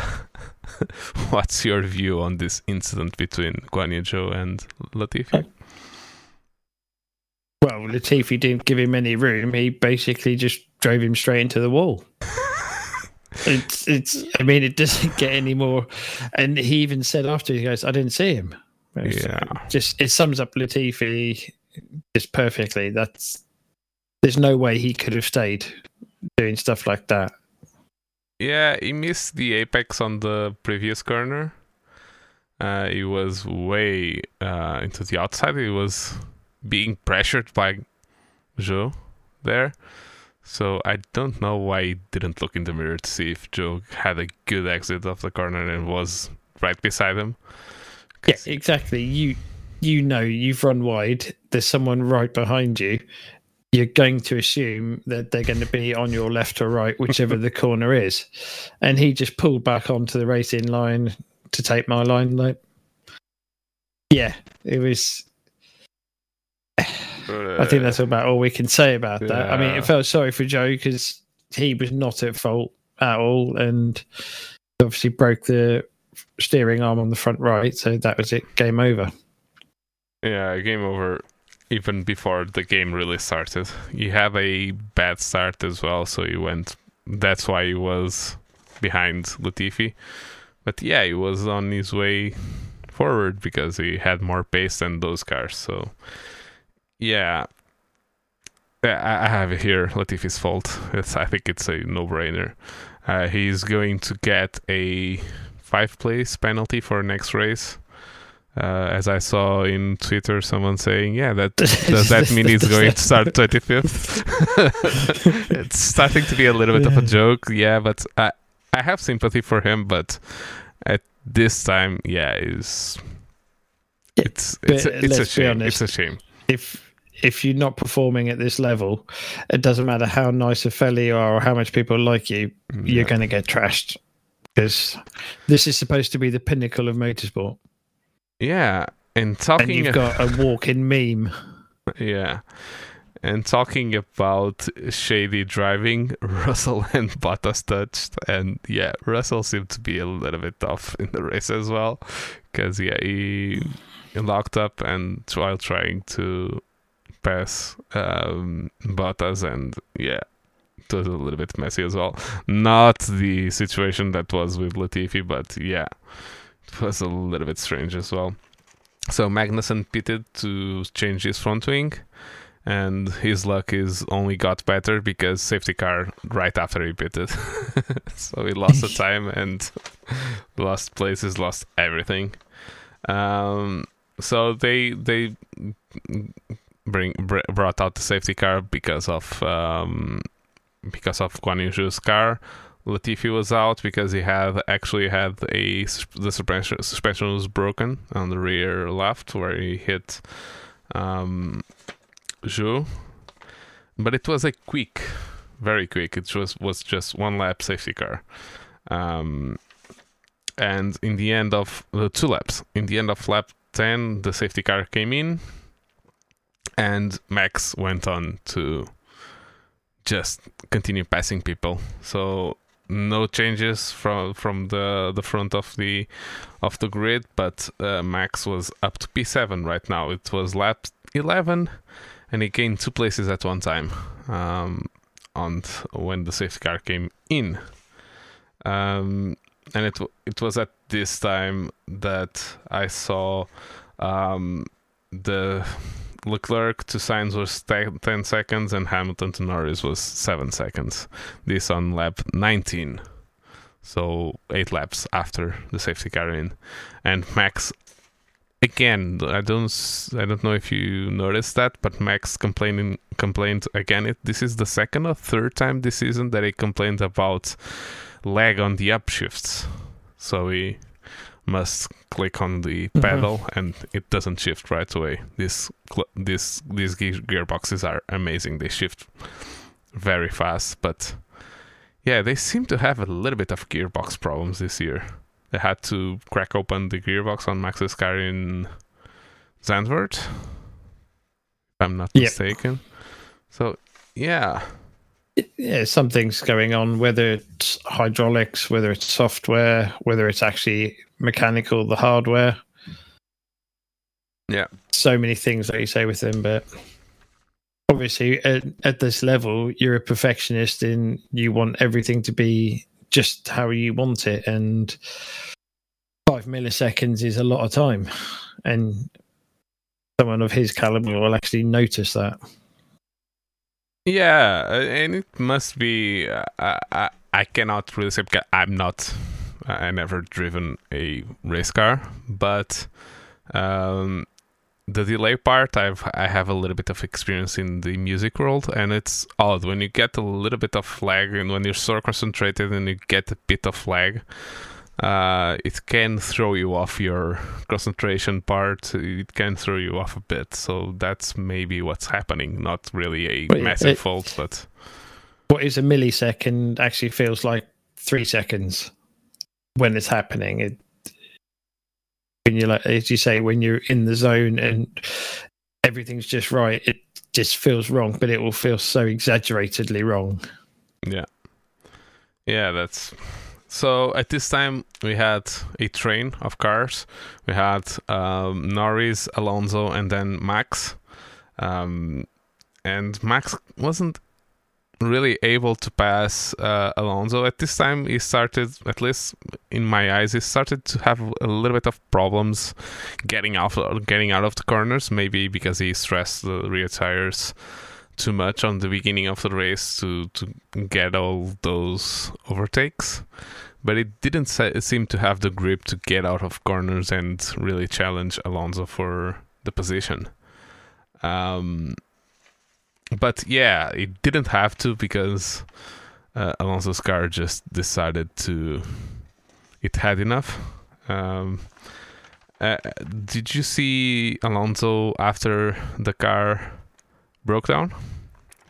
what's your view on this incident between Guan Yu Zhou and Latifi? Well, Latifi didn't give him any room. He basically just drove him straight into the wall. it's it's. I mean, it doesn't get any more. And he even said after he goes, "I didn't see him." It's, Yeah. Just it sums up Latifi just perfectly. That's there's no way he could have stayed doing stuff like that. Yeah, he missed the apex on the previous corner. Uh, he was way uh, into the outside. He was being pressured by Zhou there. So I don't know why he didn't look in the mirror to see if Zhou had a good exit of the corner and was right beside him. Yeah, exactly. You you know you've run wide. There's someone right behind you. You're going to assume that they're going to be on your left or right, whichever the corner is. And he just pulled back onto the racing line to take my line. Like, yeah, it was. I think that's about all we can say about that. I mean, Yeah. it felt sorry for Zhou because he was not at fault at all, and obviously broke the steering arm on the front right. So that was it. Game over. Yeah, game over even before the game really started. He had a bad start as well, so he went. That's why he was behind Latifi. But yeah, he was on his way forward because he had more pace than those cars. So yeah, I have it here. Latifi's fault. It's, I think it's a no-brainer. Uh, he's going to get a five-place penalty for next race. Uh, as I saw in Twitter, someone saying, "Yeah, that does that mean he's going to start 25th?" it's starting to be a little bit of a joke, yeah. But I I have sympathy for him, but at this time, yeah, it's it's it's but it's a shame. honest. It's a shame. if if you're not performing at this level, it doesn't matter how nice a fella you are or how much people like you, you're going to get trashed. Because this is supposed to be the pinnacle of motorsport, Yeah, and talking, and you've got a walk-in meme. Yeah. And talking about shady driving, Russell and Bottas touched, and yeah, Russell seemed to be a little bit off in the race as well, because yeah, he, locked up and while trying to pass um, Bottas, and yeah, a little bit messy as well. Not the situation that was with Latifi, but yeah, it was a little bit strange as well. So Magnussen pitted to change his front wing, and his luck is only got better because safety car right after he pitted. so he lost the time and lost places, lost everything. Um, so they they bring br- brought out the safety car because of um, because of Guan Yu Zhou's car. Latifi was out because he had actually had a the suspension suspension was broken on the rear left where he hit um, Zhou, but it was a quick, very quick. It was was just one lap safety car, um, and in the end of the two laps, in the end of lap ten, the safety car came in, and Max went on to just continue passing people. So no changes from from the the front of the of the grid, but uh, Max was up to P7 right now. It was lap 11, and he gained two places at one time. Um, on when the safety car came in. Um, and it it was at this time that I saw um, the Leclerc to Sainz was 10 seconds and Hamilton to Norris was 7 seconds. This on lap 19. So 8 laps after the safety car in. And Max again, I don't I don't know if you noticed that, but Max complaining complained again. It, this is the second or third time this season that he complained about lag on the upshifts. So he must click on the mm-hmm. pedal and it doesn't shift right away. This this these gearboxes are amazing. They shift very fast, but yeah, they seem to have a little bit of gearbox problems this year. They had to crack open the gearbox on Max's car in Zandvoort, if I'm not yep. mistaken. So yeah, yeah, something's going on, whether it's hydraulics, whether it's software, whether it's actually mechanical, the hardware. Yeah. So many things that you say with them, but obviously at, at this level, you're a perfectionist and you want everything to be just how you want it. And five milliseconds is a lot of time. And someone of his caliber will actually notice that. Yeah, uh, and it must be. Uh, I, I cannot really say because I'm not. I never driven a race car, but um, the delay part, I've I have a little bit of experience in the music world, and it's odd when you get a little bit of lag, and when you're so concentrated and you get a bit of lag uh, it can throw you off your concentration part. It can throw you off a bit. So that's maybe what's happening. Not really a but massive it, fault, but what is a millisecond actually feels like three seconds when it's happening. It when you like, as you say, when you're in the zone and everything's just right, it just feels wrong, but it will feel so exaggeratedly wrong. Yeah, yeah, that's so at this time, we had a train of cars. We had um, Norris, Alonso, and then Max. Um, and Max wasn't really able to pass uh, Alonso at this time. He started, at least in my eyes, he started to have a little bit of problems getting out, getting out of the corners. Maybe because he stressed the rear tires too much on the beginning of the race to to get all those overtakes but it didn't seem to have the grip to get out of corners and really challenge Alonso for the position. Um, but yeah, it didn't have to because uh, Alonso's car just decided to. It had enough. Um, uh, did you see Alonso after the car broke down?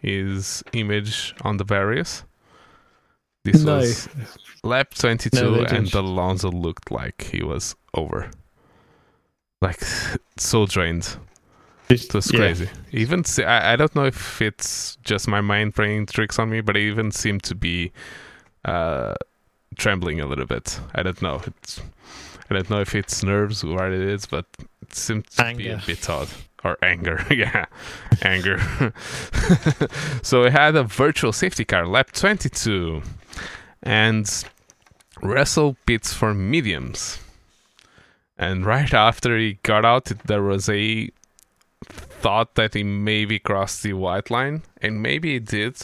His image on the barriers. This no. was lap 22, no, and Alonso looked like he was over. Like, so drained. It was crazy. Yeah. Even I, I don't know if it's just my mind playing tricks on me, but it even seemed to be uh, trembling a little bit. I don't know. It's I don't know if it's nerves or what it is, but it seemed to anger. be a bit odd. Or anger, yeah, anger. so we had a virtual safety car, lap 22 and Russell pits for mediums. And right after he got out, there was a thought that he maybe crossed the white line, and maybe he did,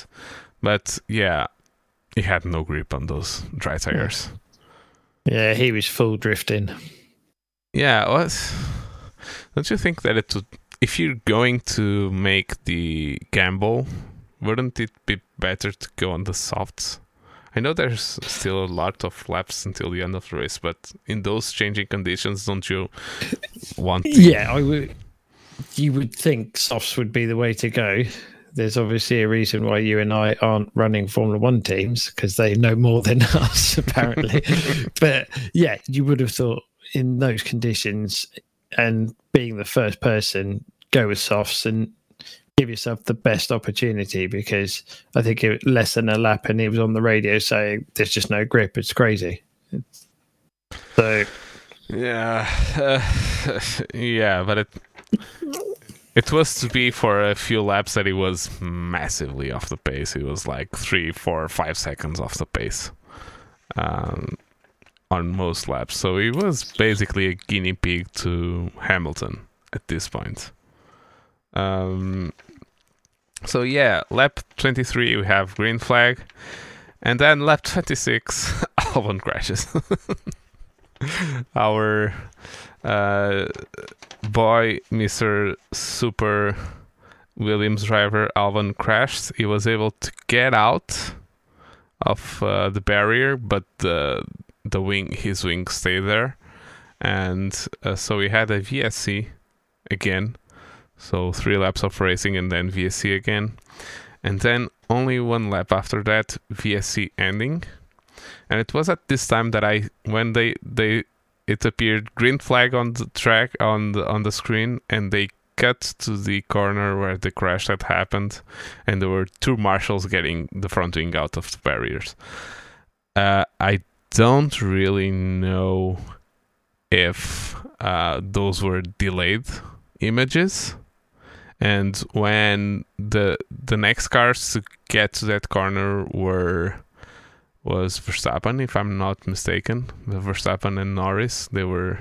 but yeah, he had no grip on those dry hmm. tires. Yeah, he was full drifting. Yeah, what? Don't you think that it would, if you're going to make the gamble, wouldn't it be better to go on the softs? I know there's still a lot of laps until the end of the race, but in those changing conditions, don't you want? To... Yeah, I would. You would think softs would be the way to go. There's obviously a reason why you and I aren't running Formula One teams because they know more than us, apparently. but yeah, you would have thought in those conditions and being the first person, go with softs and give yourself the best opportunity because I think it less than a lap and he was on the radio saying there's just no grip. It's crazy. So yeah, uh, yeah, but it it was to be for a few laps that he was massively off the pace. He was like three, four, five seconds off the pace um, on most laps. So he was basically a guinea pig to Hamilton at this point. Um, so yeah, lap 23 we have green flag, and then lap 26 Albon crashes. Our uh, boy, Mr. Super Williams driver Albon crashed. He was able to get out of uh, the barrier, but the wing his wing stay there, and uh, so we had a VSC again. So three laps of racing and then VSC again, and then only one lap after that VSC ending. And it was at this time that I when they they it appeared green flag on the track on the on the screen and they cut to the corner where the crash had happened and there were two marshals getting the front wing out of the barriers uh, i don't really know if uh, those were delayed images and when the the next cars to get to that corner were was Verstappen, if I'm not mistaken. The Verstappen and Norris, they were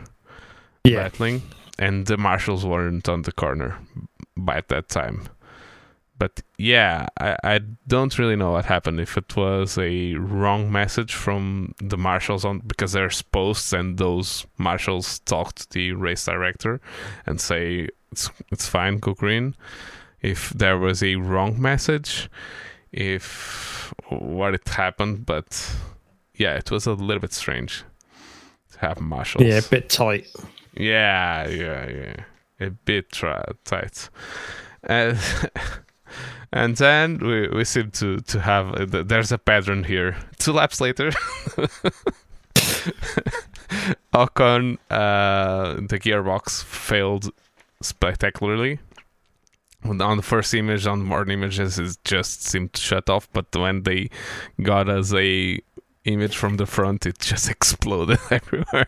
Yeah. battling, and the marshals weren't on the corner by that time. But yeah, I, I don't really know what happened. If it was a wrong message from the marshals on because there's posts and those marshals talk to the race director and say it's it's fine, go green. If there was a wrong message, if what it happened, but yeah, it was a little bit strange to have marshals. Yeah, a bit tight. Yeah, yeah, yeah. A bit tra- tight. Uh, and, and then we, we seem to, to have, uh, th- there's a pattern here. Two laps later, Ocon, uh, the gearbox failed spectacularly. On the first image, on the more images, it just seemed to shut off. But when they got us a image from the front, it just exploded everywhere.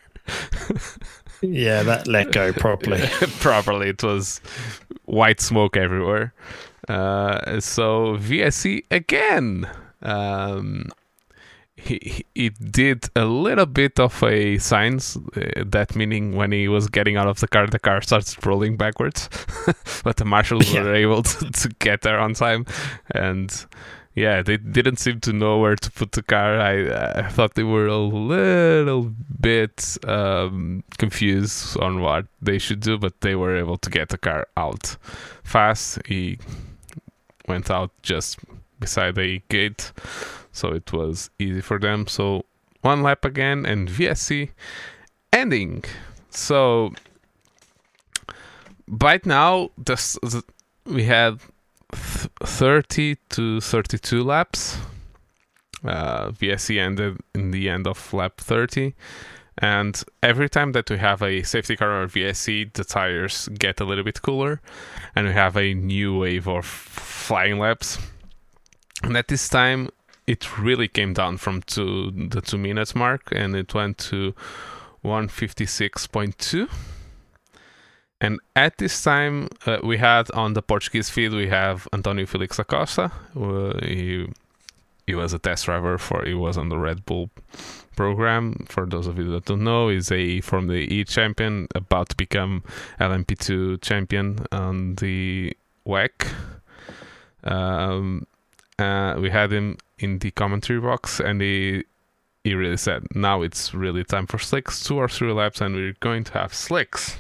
Yeah, that let go properly. properly. It was white smoke everywhere. Uh, so VSC again. Um, he, he he did a little bit of a Sainz, uh, that meaning when he was getting out of the car the car starts rolling backwards but the marshals Yeah. were able to, to get there on time and yeah they didn't seem to know where to put the car i i thought they were a little bit um, confused on what they should do but they were able to get the car out fast he went out just beside a gate so it was easy for them. So one lap again and VSC ending. So right now this, we had th- 30 to 32 laps. Uh, VSC ended in the end of lap 30. And every time that we have a safety car or VSC, the tires get a little bit cooler, and we have a new wave of flying laps. And at this time, it really came down from two, the two minutes mark and it went to 156.2 and at this time uh, we had on the portuguese feed we have antonio felix da costa uh, he, he was a test driver for he was on the red bull program for those of you that don't know he's a from the e champion about to become lmp2 champion on the WEC. Um, uh, we had him in the commentary box, and he he really said, "Now it's really time for slicks. Two or three laps, and we're going to have slicks."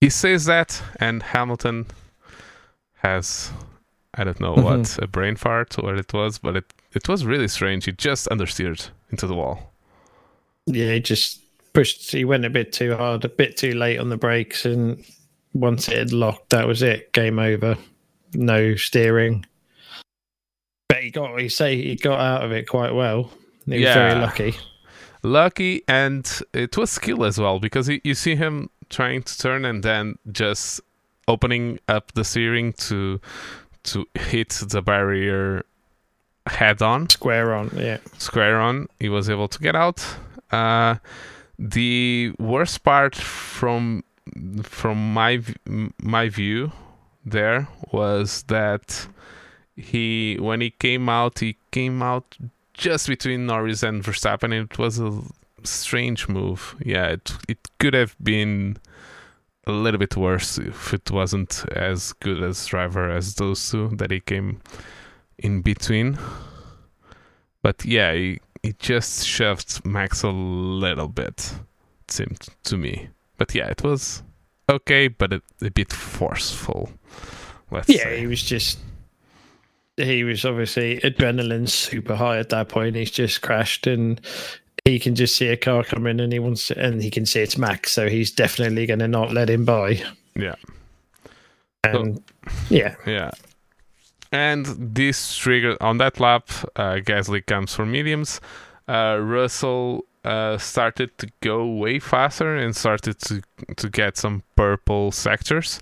He says that, and Hamilton has I don't know mm-hmm. what a brain fart or what it was, but it it was really strange. He just understeered into the wall. Yeah, he just pushed. He went a bit too hard, a bit too late on the brakes, and once it had locked, that was it. Game over. No steering. But he got. He say he got out of it quite well. He was very lucky. lucky and it was skill as well because you, you see him trying to turn and then just opening up the steering to to hit the barrier head on Square on. Yeah. square on he was able to get out uh the worst part from from my my view, there was that he when he came out, he came out just between Norris and Verstappen. It was a strange move. Yeah, it it could have been a little bit worse if it wasn't as good as driver as those two that he came in between. But yeah, he, he just shoved Max a little bit, it seemed to me. But yeah, it was okay, but a, a bit forceful. Let's Yeah, say. he was just. He was obviously adrenaline super high at that point. He's just crashed and he can just see a car coming and he wants to, and he can see it's Max, so he's definitely going to not let him by. Yeah. And yeah, Yeah. And this trigger on that lap, uh, Gasly comes for mediums. Uh, Russell uh, started to go way faster and started to to get some purple sectors.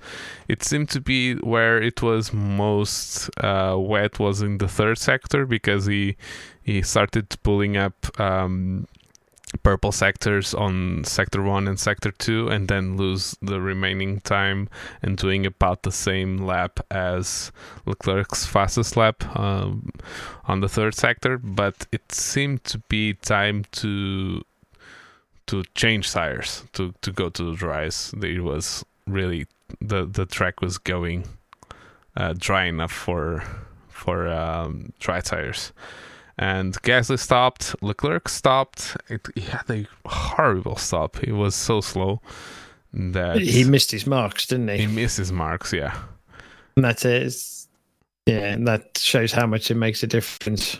It seemed to be where it was most uh, wet was in the third sector because he he started pulling up um, purple sectors on sector one and sector two, and then lose the remaining time and doing about the same lap as Leclerc's fastest lap um, on the third sector. But it seemed to be time to to change tires to to go to the dries. It was really the the track was going uh, dry enough for for um, dry tires. And Gasly stopped. Leclerc stopped. It, he had a horrible stop. He was so slow that he missed his marks, didn't he? he missed his marks. Yeah, And that's it. It's- yeah, and that shows how much it makes a difference.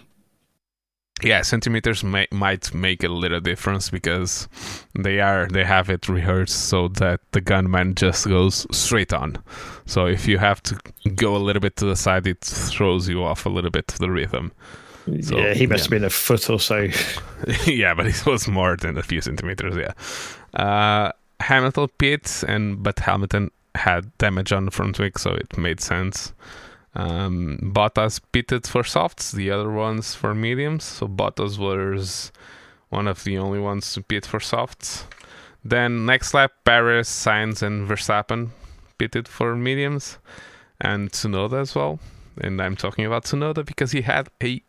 yeah. Centimeters may, might make a little difference because they are they have it rehearsed so that the gunman just goes straight on. So if you have to go a little bit to the side, it throws you off a little bit of the rhythm. So, yeah, he must yeah. have been a foot or so. yeah, but it was more than a few centimeters. Yeah. Uh, Hamilton pits, and but Hamilton had damage on the front wing, so it made sense. Um, Bottas pitted for softs, the other ones for mediums. So Bottas was one of the only ones to pit for softs. Then next lap, Perez, Sainz, and Verstappen pitted for mediums, and Tsunoda as well. And I'm talking about Tsunoda because he had a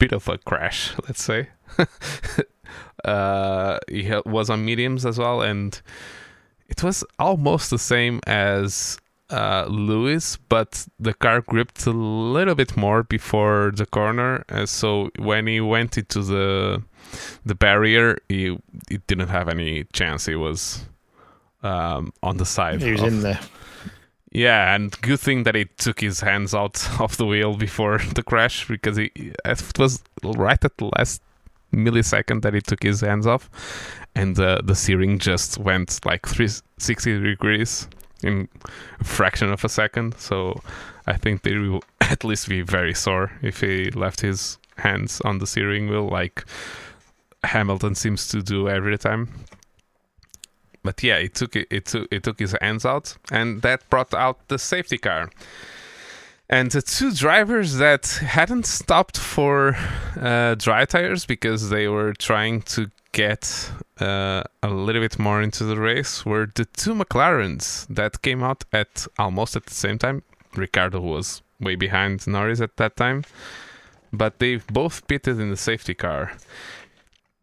bit of a crash, let's say. uh, he was on mediums as well, and it was almost the same as uh, Lewis, but the car gripped a little bit more before the corner. Uh, so when he went into the the barrier, he, he didn't have any chance. He was um, on the side. He was of- in there. Yeah, and good thing that he took his hands out of the wheel before the crash because he it was right at the last millisecond that he took his hands off, and uh, the steering just went like 360 degrees in a fraction of a second. So I think they will at least be very sore if he left his hands on the steering wheel like Hamilton seems to do every time but yeah, it took it, took it took his hands out, and that brought out the safety car. And the two drivers that hadn't stopped for uh, dry tires because they were trying to get uh, a little bit more into the race were the two McLarens that came out at almost at the same time. Ricciardo was way behind Norris at that time, but they both pitted in the safety car.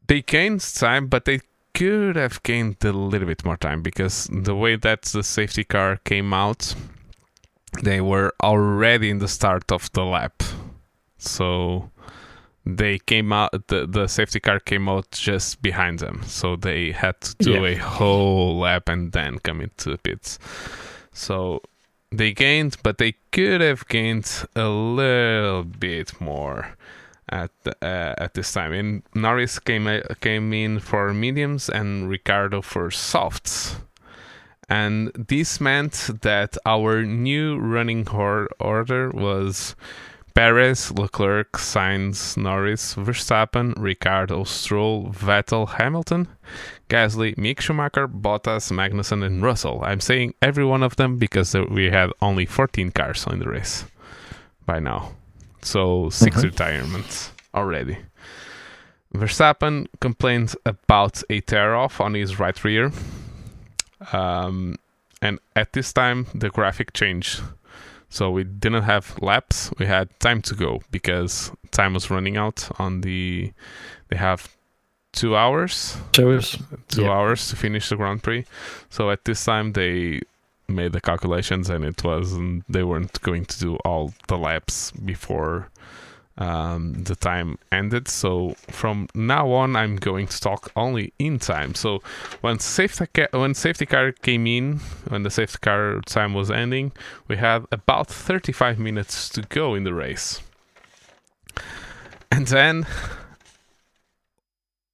They gained time, but they could have gained a little bit more time because the way that the safety car came out, they were already in the start of the lap. So they came out, the, the safety car came out just behind them. So they had to do Yeah. a whole lap and then come into the pits. So they gained, but they could have gained a little bit more at uh, at this time. And Norris came uh, came in for mediums and Ricciardo for softs. And this meant that our new running order was Perez, Leclerc, Sainz, Norris, Verstappen, Ricciardo, Stroll, Vettel, Hamilton, Gasly, Mick Schumacher, Bottas, Magnussen, and Russell. I'm saying every one of them because we had only 14 cars in the race by now. So 6 Mhm. retirements already. Verstappen complained about a tear off on his right rear. Um, and at this time, the graphic changed. So we didn't have laps; we had time to go because time was running out. On the, they have two hours, So it's two Yeah. hours to finish the Grand Prix. So at this time, they made the calculations, and it wasn't. They weren't going to do all the laps before um, the time ended. So from now on, I'm going to talk only in time. So when safety ca- when safety car came in, when the safety car time was ending, we had about 35 minutes to go in the race. And then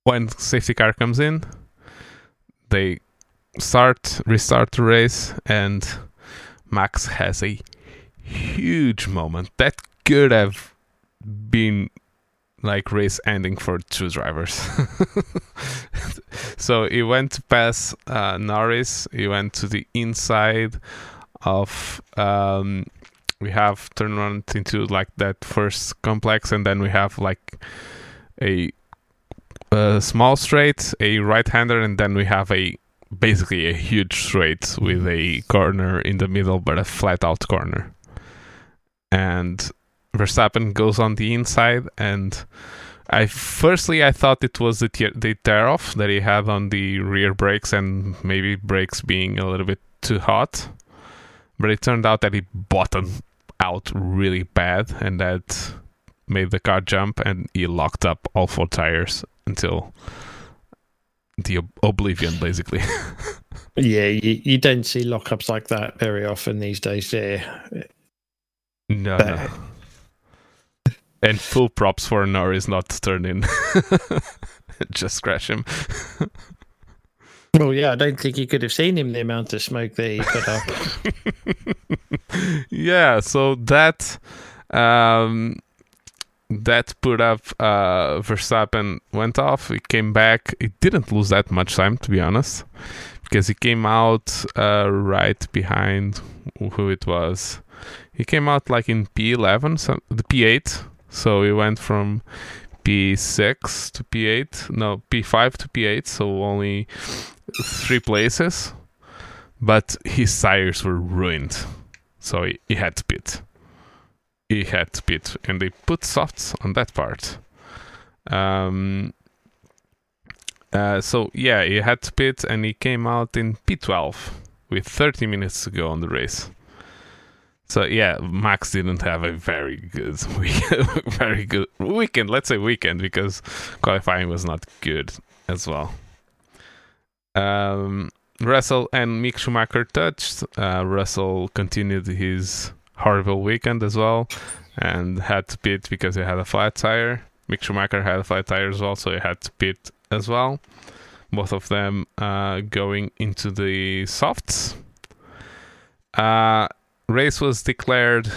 when safety car comes in, they start restart the race and Max has a huge moment that could have been like race ending for two drivers. so he went to pass uh, Norris. He went to the inside of. Um, we have turned around into like that first complex, and then we have like a, a small straight, a right-hander, and then we have a basically a huge straight with a corner in the middle, but a flat-out corner. And Verstappen goes on the inside, and I firstly I thought it was the te- the tear off that he had on the rear brakes, and maybe brakes being a little bit too hot. But it turned out that he bottomed out really bad, and that made the car jump, and he locked up all four tires until the ob- oblivion, basically. yeah, you, you don't see lockups like that very often these days. There, no, But- no. And full props for Norris not to turn in. Just scratch him. well, yeah, I don't think you could have seen him the amount of smoke that he put up. yeah, so that um, that put up uh, Verstappen went off. He came back. He didn't lose that much time, to be honest, because he came out uh, right behind who it was. He came out like in P11, so the P8. So he went from P6 to P8, no P5 to P8. So only three places, but his tires were ruined so he, he had to pit. He had to pit, and they put softs on that part. Um. Uh, so yeah, he had to pit, and he came out in P12 with 30 minutes to go on the race. So yeah, Max didn't have a very good very good weekend. Let's say weekend because qualifying was not good as well. Um, Russell and Mick Schumacher touched. Uh, Russell continued his horrible weekend as well and had to pit because he had a flat tire. Mick Schumacher had a flat tire as well, so he had to pit as well. Both of them uh, going into the softs. Uh, race was declared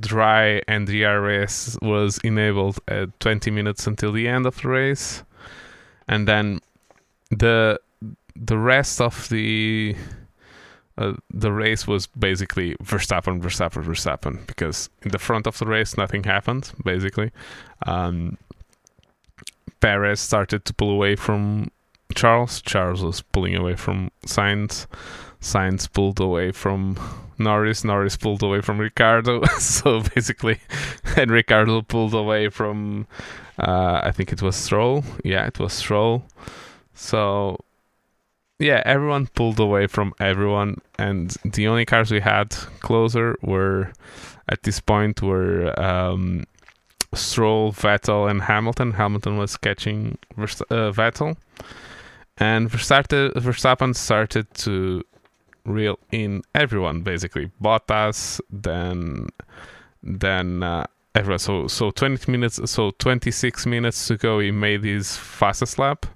dry and the DRS was enabled at 20 minutes until the end of the race. And then the the rest of the uh, the race was basically Verstappen, Verstappen, Verstappen because in the front of the race nothing happened. Basically, um, Perez started to pull away from Charles. Charles was pulling away from Sainz. Sainz pulled away from Norris. Norris pulled away from Ricciardo. so basically, and Ricciardo pulled away from uh, I think it was Stroll. Yeah, it was Stroll. So yeah, everyone pulled away from everyone, and the only cars we had closer were at this point were um, Stroll, Vettel, and Hamilton. Hamilton was catching Verst- uh, Vettel, and Verstappen, started to reel in everyone basically. Bottas, then then uh, everyone. So so twenty minutes, so twenty six minutes to go, he made his fastest lap.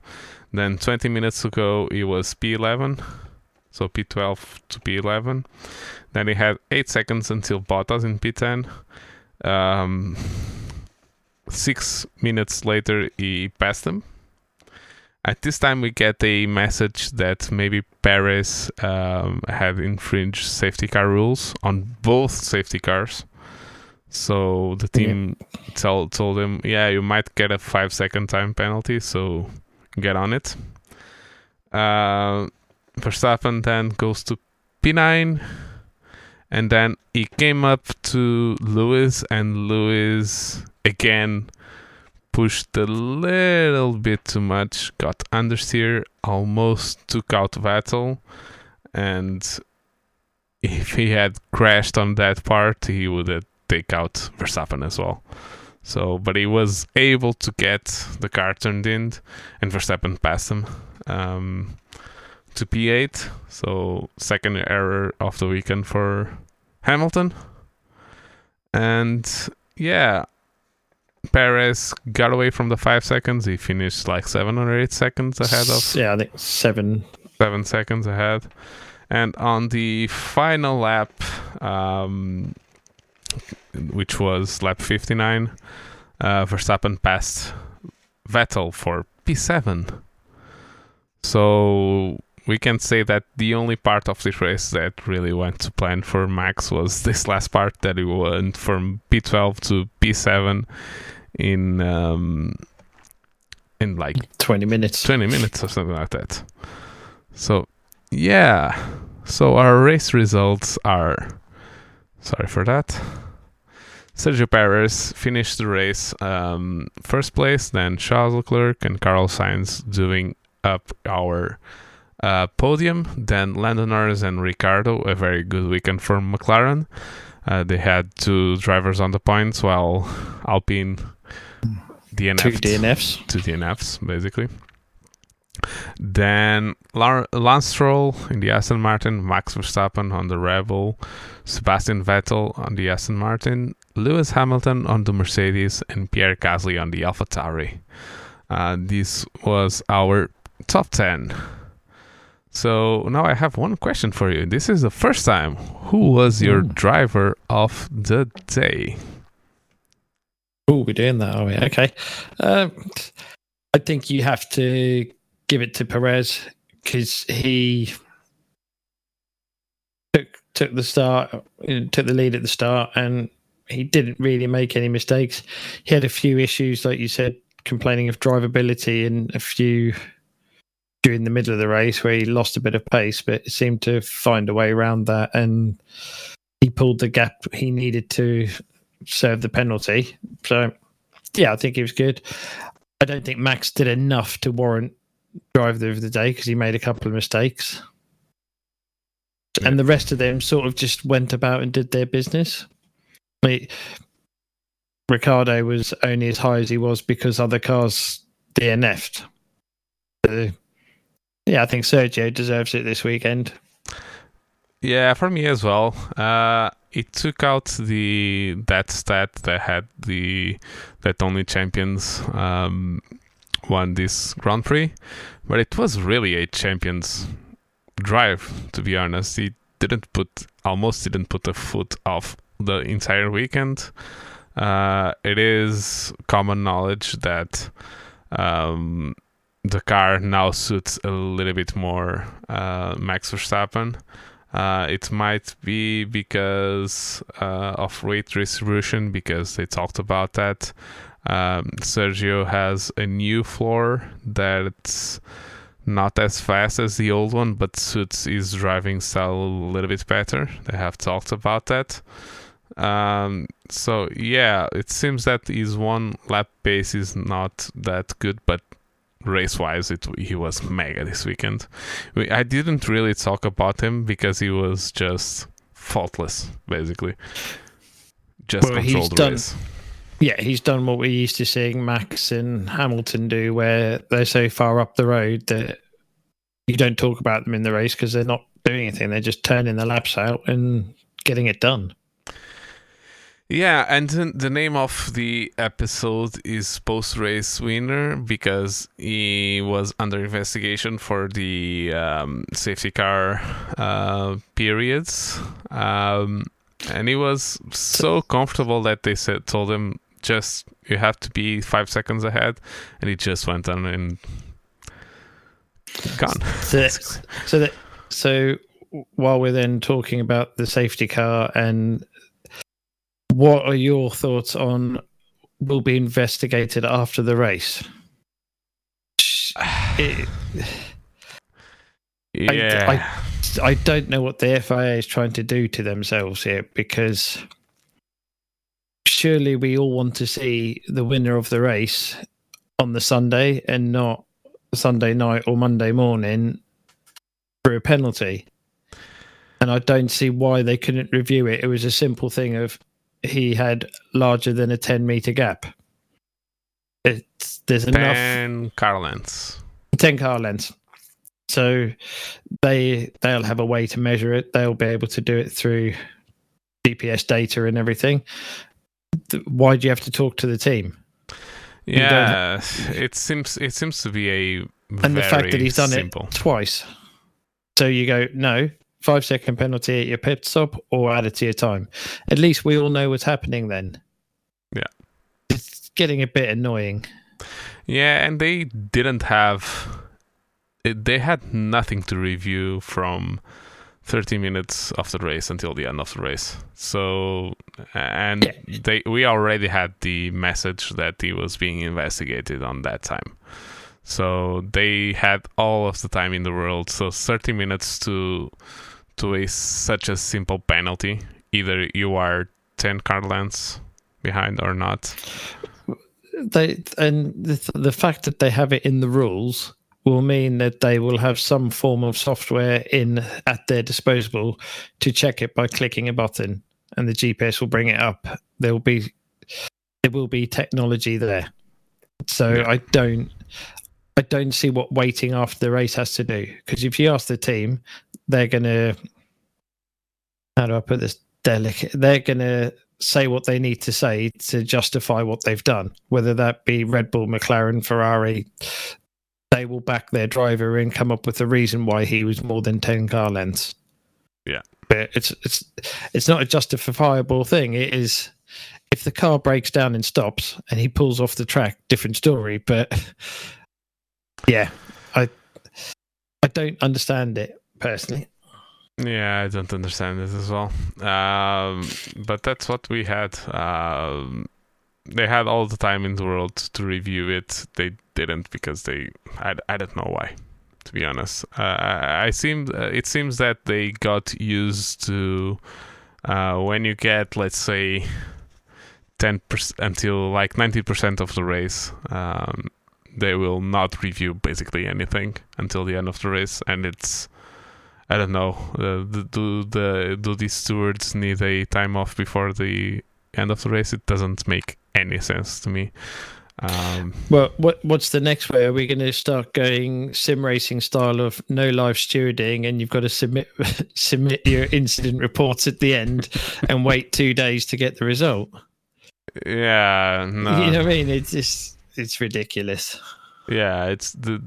Then 20 minutes ago, it was P11, so P12 to P11. Then he had 8 seconds until Bottas in P10. Um, six minutes later, he passed him. At this time, we get a message that maybe Perez um, had infringed safety car rules on both safety cars. So the team tell, told him, yeah, you might get a five second time penalty. So get on it. Uh, Verstappen then goes to P9, and then he came up to Lewis, and Lewis again pushed a little bit too much, got understeer, almost took out Vettel, and if he had crashed on that part, he would have take out Verstappen as well. So, but he was able to get the car turned in, and Verstappen passed him um, to P8. So, second error of the weekend for Hamilton. And yeah, Perez got away from the five seconds. He finished like seven or eight seconds ahead of. Yeah, I think seven. Seven seconds ahead. And on the final lap, um, which was lap 59, uh, Verstappen passed Vettel for P7. So we can say that the only part of this race that really went to plan for Max was this last part that he went from P12 to P7 in um, in like 20 minutes. 20 minutes or something like that. So yeah. So our race results are sorry for that Sergio Perez finished the race um, first place, then Charles Leclerc and Carlos Sainz doing up our uh, podium, then Lando Norris and Ricciardo, a very good weekend for McLaren. Uh, they had two drivers on the points, while Alpine DNF two DNFs, two DNFs basically. Then Lance Stroll in the Aston Martin, Max Verstappen on the Red Bull, Sebastian Vettel on the Aston Martin, Lewis Hamilton on the Mercedes, and Pierre Gasly on the AlphaTauri. Uh, this was our top 10. So now I have one question for you. This is the first time. Who was your mm. driver of the day? Oh, we're doing that, are we? Okay. Um, I think you have to give it to Perez because he took took the start, took the lead at the start, and he didn't really make any mistakes. He had a few issues, like you said, complaining of drivability and a few during the middle of the race where he lost a bit of pace, but seemed to find a way around that and he pulled the gap he needed to serve the penalty. So, yeah, I think he was good. I don't think Max did enough to warrant driver of the day because he made a couple of mistakes. Yeah. And the rest of them sort of just went about and did their business. Like, Ricciardo was only as high as he was because other cars DNF'd. So, yeah, I think Sergio deserves it this weekend. Yeah, for me as well. Uh, it took out the that stat that had the that only champions um, won this Grand Prix, but it was really a champions drive. To be honest, he didn't put almost didn't put a foot off the entire weekend. Uh, it is common knowledge that um, the car now suits a little bit more uh, Max Verstappen. Uh, it might be because uh, of weight distribution, because they talked about that. Um, Sergio has a new floor that's not as fast as the old one, but suits his driving style a little bit better. They have talked about that. Um, so yeah, it seems that his one lap pace is not that good, but race wise, it he was mega this weekend. We, I didn't really talk about him because he was just faultless, basically. Just well, controlled the race. Yeah, he's done what we're used to seeing Max and Hamilton do, where they're so far up the road that you don't talk about them in the race because they're not doing anything. They're just turning the laps out and getting it done. Yeah, and the name of the episode is Post Race Winner because he was under investigation for the um, safety car uh, periods. Um, and he was so comfortable that they said told him just you have to be five seconds ahead, and he just went on and gone. So, that, so that so while we're then talking about the safety car and what are your thoughts on will be investigated after the race? It, Yeah. I don't know what the FIA is trying to do to themselves here because surely we all want to see the winner of the race on the Sunday and not Sunday night or Monday morning for a penalty. And I don't see why they couldn't review it. It was a simple thing of he had larger than a 10 meter gap. It's, there's enough 10 car lengths. 10 car lengths. So they they'll have a way to measure it. They'll be able to do it through GPS data and everything. Th- Why do you have to talk to the team? Yeah, it seems it seems to be a And the fact that he's done simple. it twice. So you go, no, five second penalty at your pit stop or add it to your time. At least we all know what's happening then. Yeah. It's getting a bit annoying. Yeah, and they didn't have. They had nothing to review from 30 minutes of the race until the end of the race. So, and Yeah. they we already had the message that he was being investigated on that time. So they had all of the time in the world. So 30 minutes to to a such a simple penalty. Either you are 10 car lengths behind or not. they and the, the fact that they have it in the rules will mean that they will have some form of software in at their disposal to check it by clicking a button and the gps will bring it up there will be there will be technology there so Yeah. i don't i don't see what waiting after the race has to do because if you ask the team they're gonna how do i put this delicate they're gonna say what they need to say to justify what they've done, whether that be Red Bull, McLaren, Ferrari. They will back their driver and come up with a reason why he was more than ten car lengths. Yeah. but it's it's it's not a justifiable thing. It is if the car breaks down and stops and he pulls off the track, different story. But yeah, I I don't understand it personally. Yeah, I don't understand it as well. Um, but that's what we had. Um, they had all the time in the world to review it. They didn't because they. I, I don't know why, to be honest. Uh, I, seemed. Uh, it seems that they got used to uh, when you get, let's say, ten percent until like ninety percent of the race. Um, they will not review basically anything until the end of the race, and it's. I don't know. Uh, do the do these stewards need a time off before the end of the race? It doesn't make any sense to me. Um, Well, what what's the next way? Are we going to start going sim racing style of no live stewarding, and you've got to submit submit your incident reports at the end and wait two days to get the result? yeah, no, You know what I mean? It's just it's ridiculous. yeah, it's the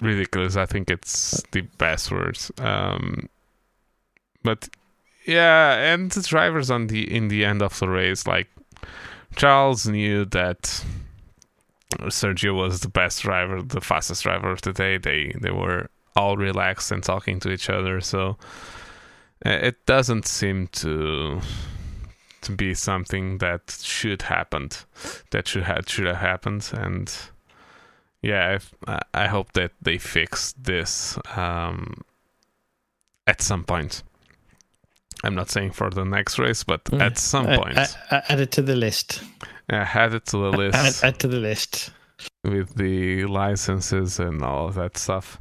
ridiculous. I think it's the best words. Um, but yeah, and the drivers on the in the end of the race, like Charles knew that Sergio was the best driver, the fastest driver of the day. They they were all relaxed and talking to each other, so uh, it doesn't seem to to be something that should happened, that should have should have happened, and yeah, I I hope that they fix this um, at some point. I'm not saying for the next race, but Mm. at some Uh, point, uh, uh, add it to the list. I add it to the list add to the list. with the licenses and all of that stuff.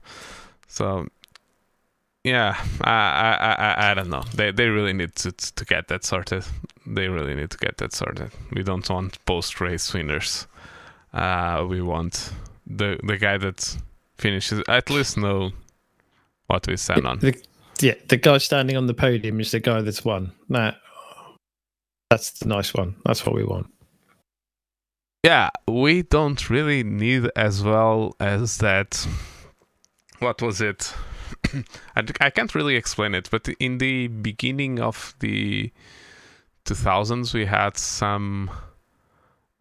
So, yeah, I I I, I- I don't know. They they really need to to get that sorted. They really need to get that sorted. We don't want post race winners. Uh, we want the the guy that finishes at least know what we stand on. The, yeah, the guy standing on the podium is the guy that's won. That that's the nice one. That's what we want. Yeah, we don't really need as well as that. What was it? I, I can't really explain it, but in the beginning of the 2000s, we had some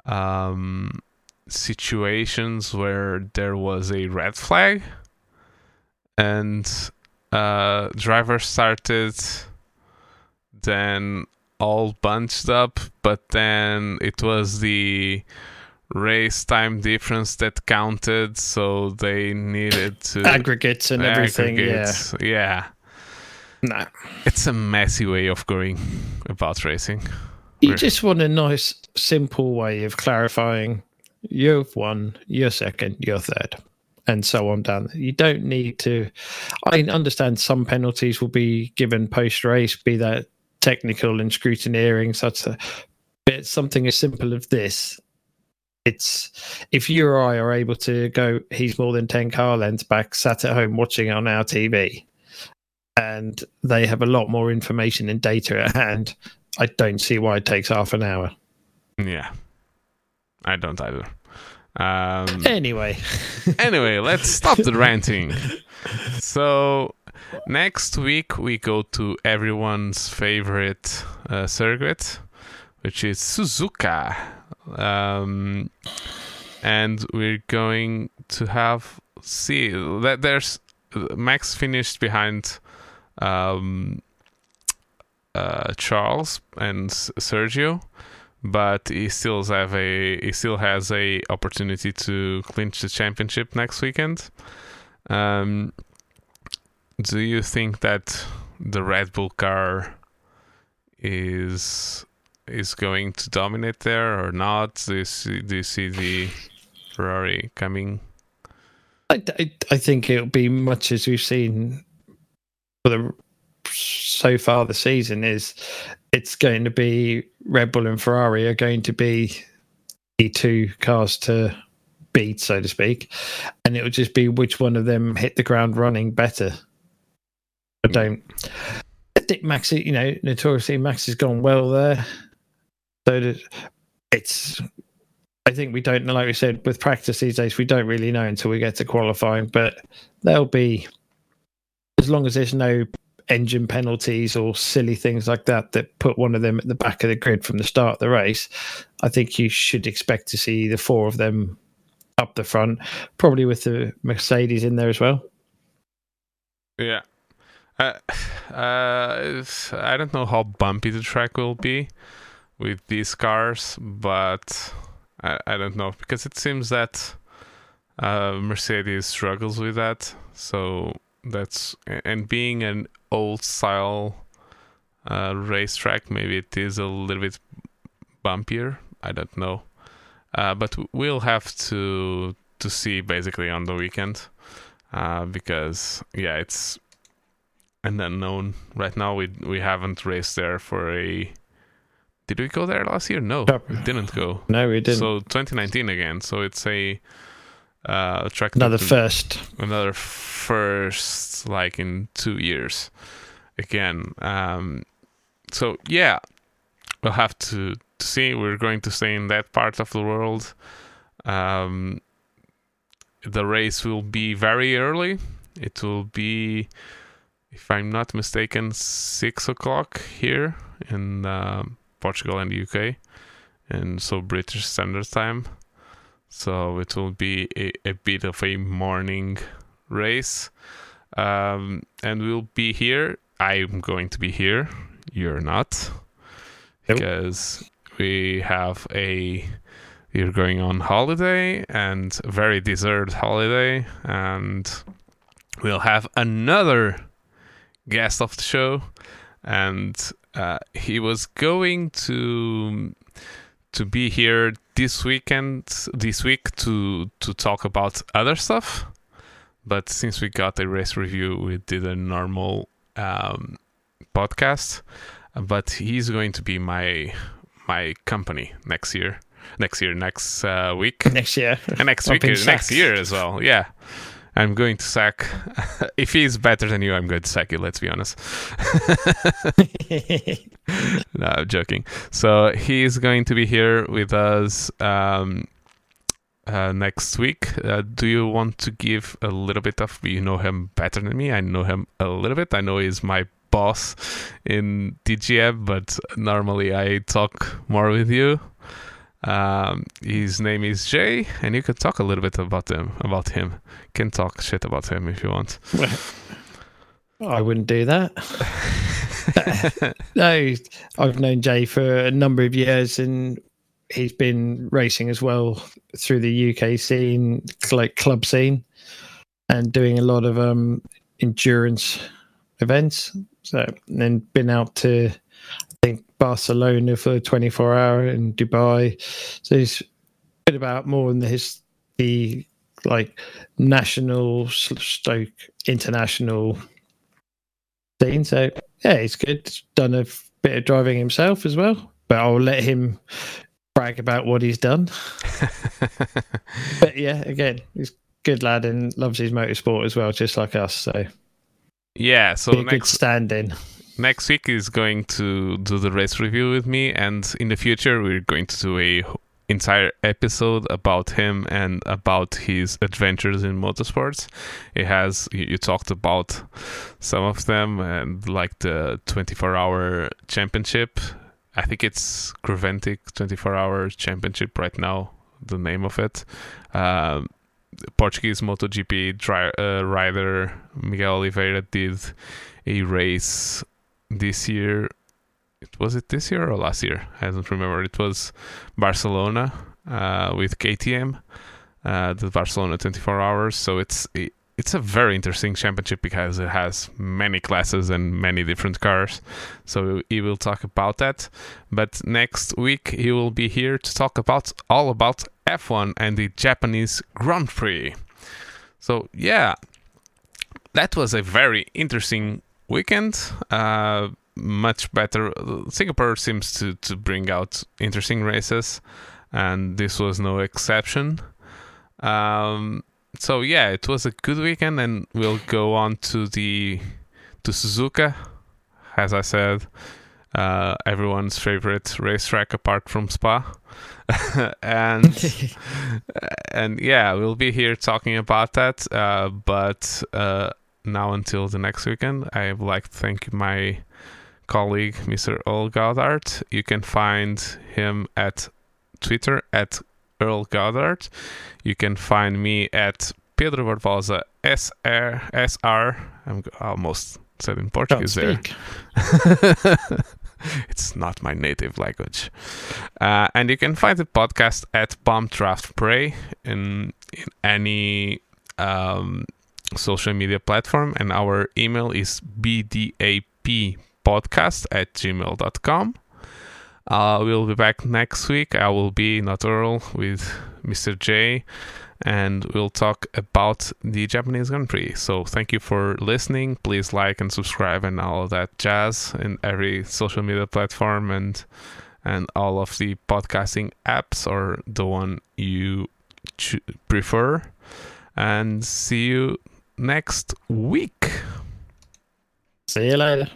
um, situations where there was a red flag and uh, drivers started then all bunched up, but then it was the race time difference that counted, so they needed to Aggregates and everything. aggregates. Yeah. Yeah. No. It's a messy way of going about racing. You just want a nice, simple way of clarifying you've won, you're second, you're third, and so on down. You don't need to. I understand some penalties will be given post race, be that technical and scrutineering, such that. But something as simple as this, it's if you or I are able to go, he's more than 10 car lengths back, sat at home watching on our TV, and they have a lot more information and data at hand. I don't see why it takes half an hour. Yeah. I don't either. Um, Anyway, anyway, let's stop the ranting. So, next week we go to everyone's favorite uh, circuit, which is Suzuka. Um, and we're going to have see that there's Max finished behind um, uh, Charles and Sergio, but he still have a he still has a opportunity to clinch the championship next weekend. Um, do you think that the Red Bull car is is going to dominate there or not? Do you see, do you see the Ferrari coming? I, I, I think it'll be much as we've seen for the so far the season is it's going to be Red Bull and Ferrari are going to be the two cars to beat, so to speak, and it'll just be which one of them hit the ground running better. I don't. I think Max, you know, notoriously Max has gone well there, so it's I think we don't know, like we said, with practice these days, we don't really know until we get to qualifying. But there'll be, as long as there's no engine penalties or silly things like that that put one of them at the back of the grid from the start of the race, I think you should expect to see the four of them up the front, probably with the Mercedes in there as well. Yeah. Uh, uh, I don't know how bumpy the track will be with these cars, but I, I don't know because it seems that uh, Mercedes struggles with that. So that's and being an old style uh, racetrack, maybe it is a little bit bumpier. I don't know, uh, but we'll have to to see basically on the weekend uh, because yeah, it's an unknown right now. We we haven't raced there for a. Did we go there last year? No, we didn't go. No, we didn't. So 2019 again. So it's a uh, track. Another that- first. another first like in two years. Again um so yeah we'll have to, to see. We're going to stay in that part of the world. Um the race will be very early. It will be if i'm not mistaken six o'clock here in um, portugal and uk and so british standard time so it will be a, a bit of a morning race. Um, and we'll be here. I'm going to be here. You're not. Nope. Because we have a. You're going on holiday and a very deserved holiday. And we'll have another guest of the show. And uh, he was going to to be here this weekend this week to to talk about other stuff. But since we got a race review we did a normal um, podcast. But he's going to be my my company next year next year next uh, week. Next year. and next week is next year as well yeah i'm going to sack if he's better than you i'm going to sack you let's be honest no, I'm joking. So he's going to be here with us um, uh, next week. Uh, do you want to give a little bit of? You know him better than me. I know him a little bit. I know he's my boss in DGM, but normally I talk more with you. Um, his name is Jay, and you can talk a little bit about him. About him, can talk shit about him if you want. I wouldn't do that. no, I've known Jay for a number of years, and he's been racing as well through the UK scene, like club scene, and doing a lot of um endurance events. So and then been out to Barcelona for 24 hour in Dubai. So he's been about more than his the like national stoke international scene. So yeah, he's good. Done a bit of driving himself as well, but I'll let him brag about what he's done. but yeah, again, he's good lad and loves his motorsport as well, just like us. So yeah, so next good stand-in. Next week is going to do the race review with me, and in the future we're going to do a entire episode about him and about his adventures in motorsports. It has you, talked about some of them and like the 24 hour championship. I think it's Creventic 24 hour championship right now, the name of it. Um, Portuguese MotoGP dri- uh, rider Miguel Oliveira did a race this year it was it this year or last year? I don't remember. It was Barcelona uh, with KTM, uh, the Barcelona 24 hours. So it's it, it's a very interesting championship because it has many classes and many different cars. So he will talk about that. But next week he will be here to talk about all about F1 and the Japanese Grand Prix. So yeah, that was a very interesting weekend. Uh, much better. Singapore seems to, to bring out interesting races, and this was no exception. Um, so yeah, it was a good weekend, and we'll go on to the to Suzuka, as I said, uh, everyone's favorite racetrack apart from Spa, and and yeah, we'll be here talking about that. Uh, but uh, now until the next weekend, I would like to thank my colleague, Mr. Earl Goddard. You can find him at Twitter at Earl Goddard. You can find me at Pedro Barbosa SR. SR. I'm almost said in Portuguese there. it's not my native language. Uh, and you can find the podcast at Bump Draft Pray in, in any um, social media platform. And our email is bdap podcast at gmail.com. Uh, we'll be back next week. I will be not Earl with Mr. Jay, and we'll talk about the Japanese Grand Prix. So thank you for listening. Please like and subscribe and all that jazz in every social media platform and and all of the podcasting apps or the one you prefer. And see you next week. See you later.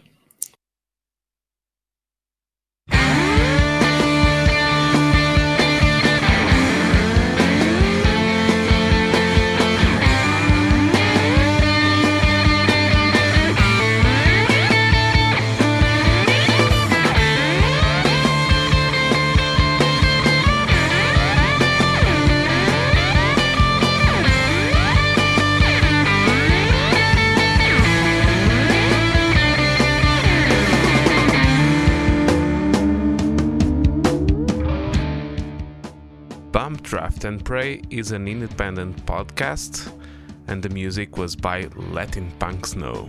Draft and Pray is an independent podcast, and the music was by Lettin' Punks Know.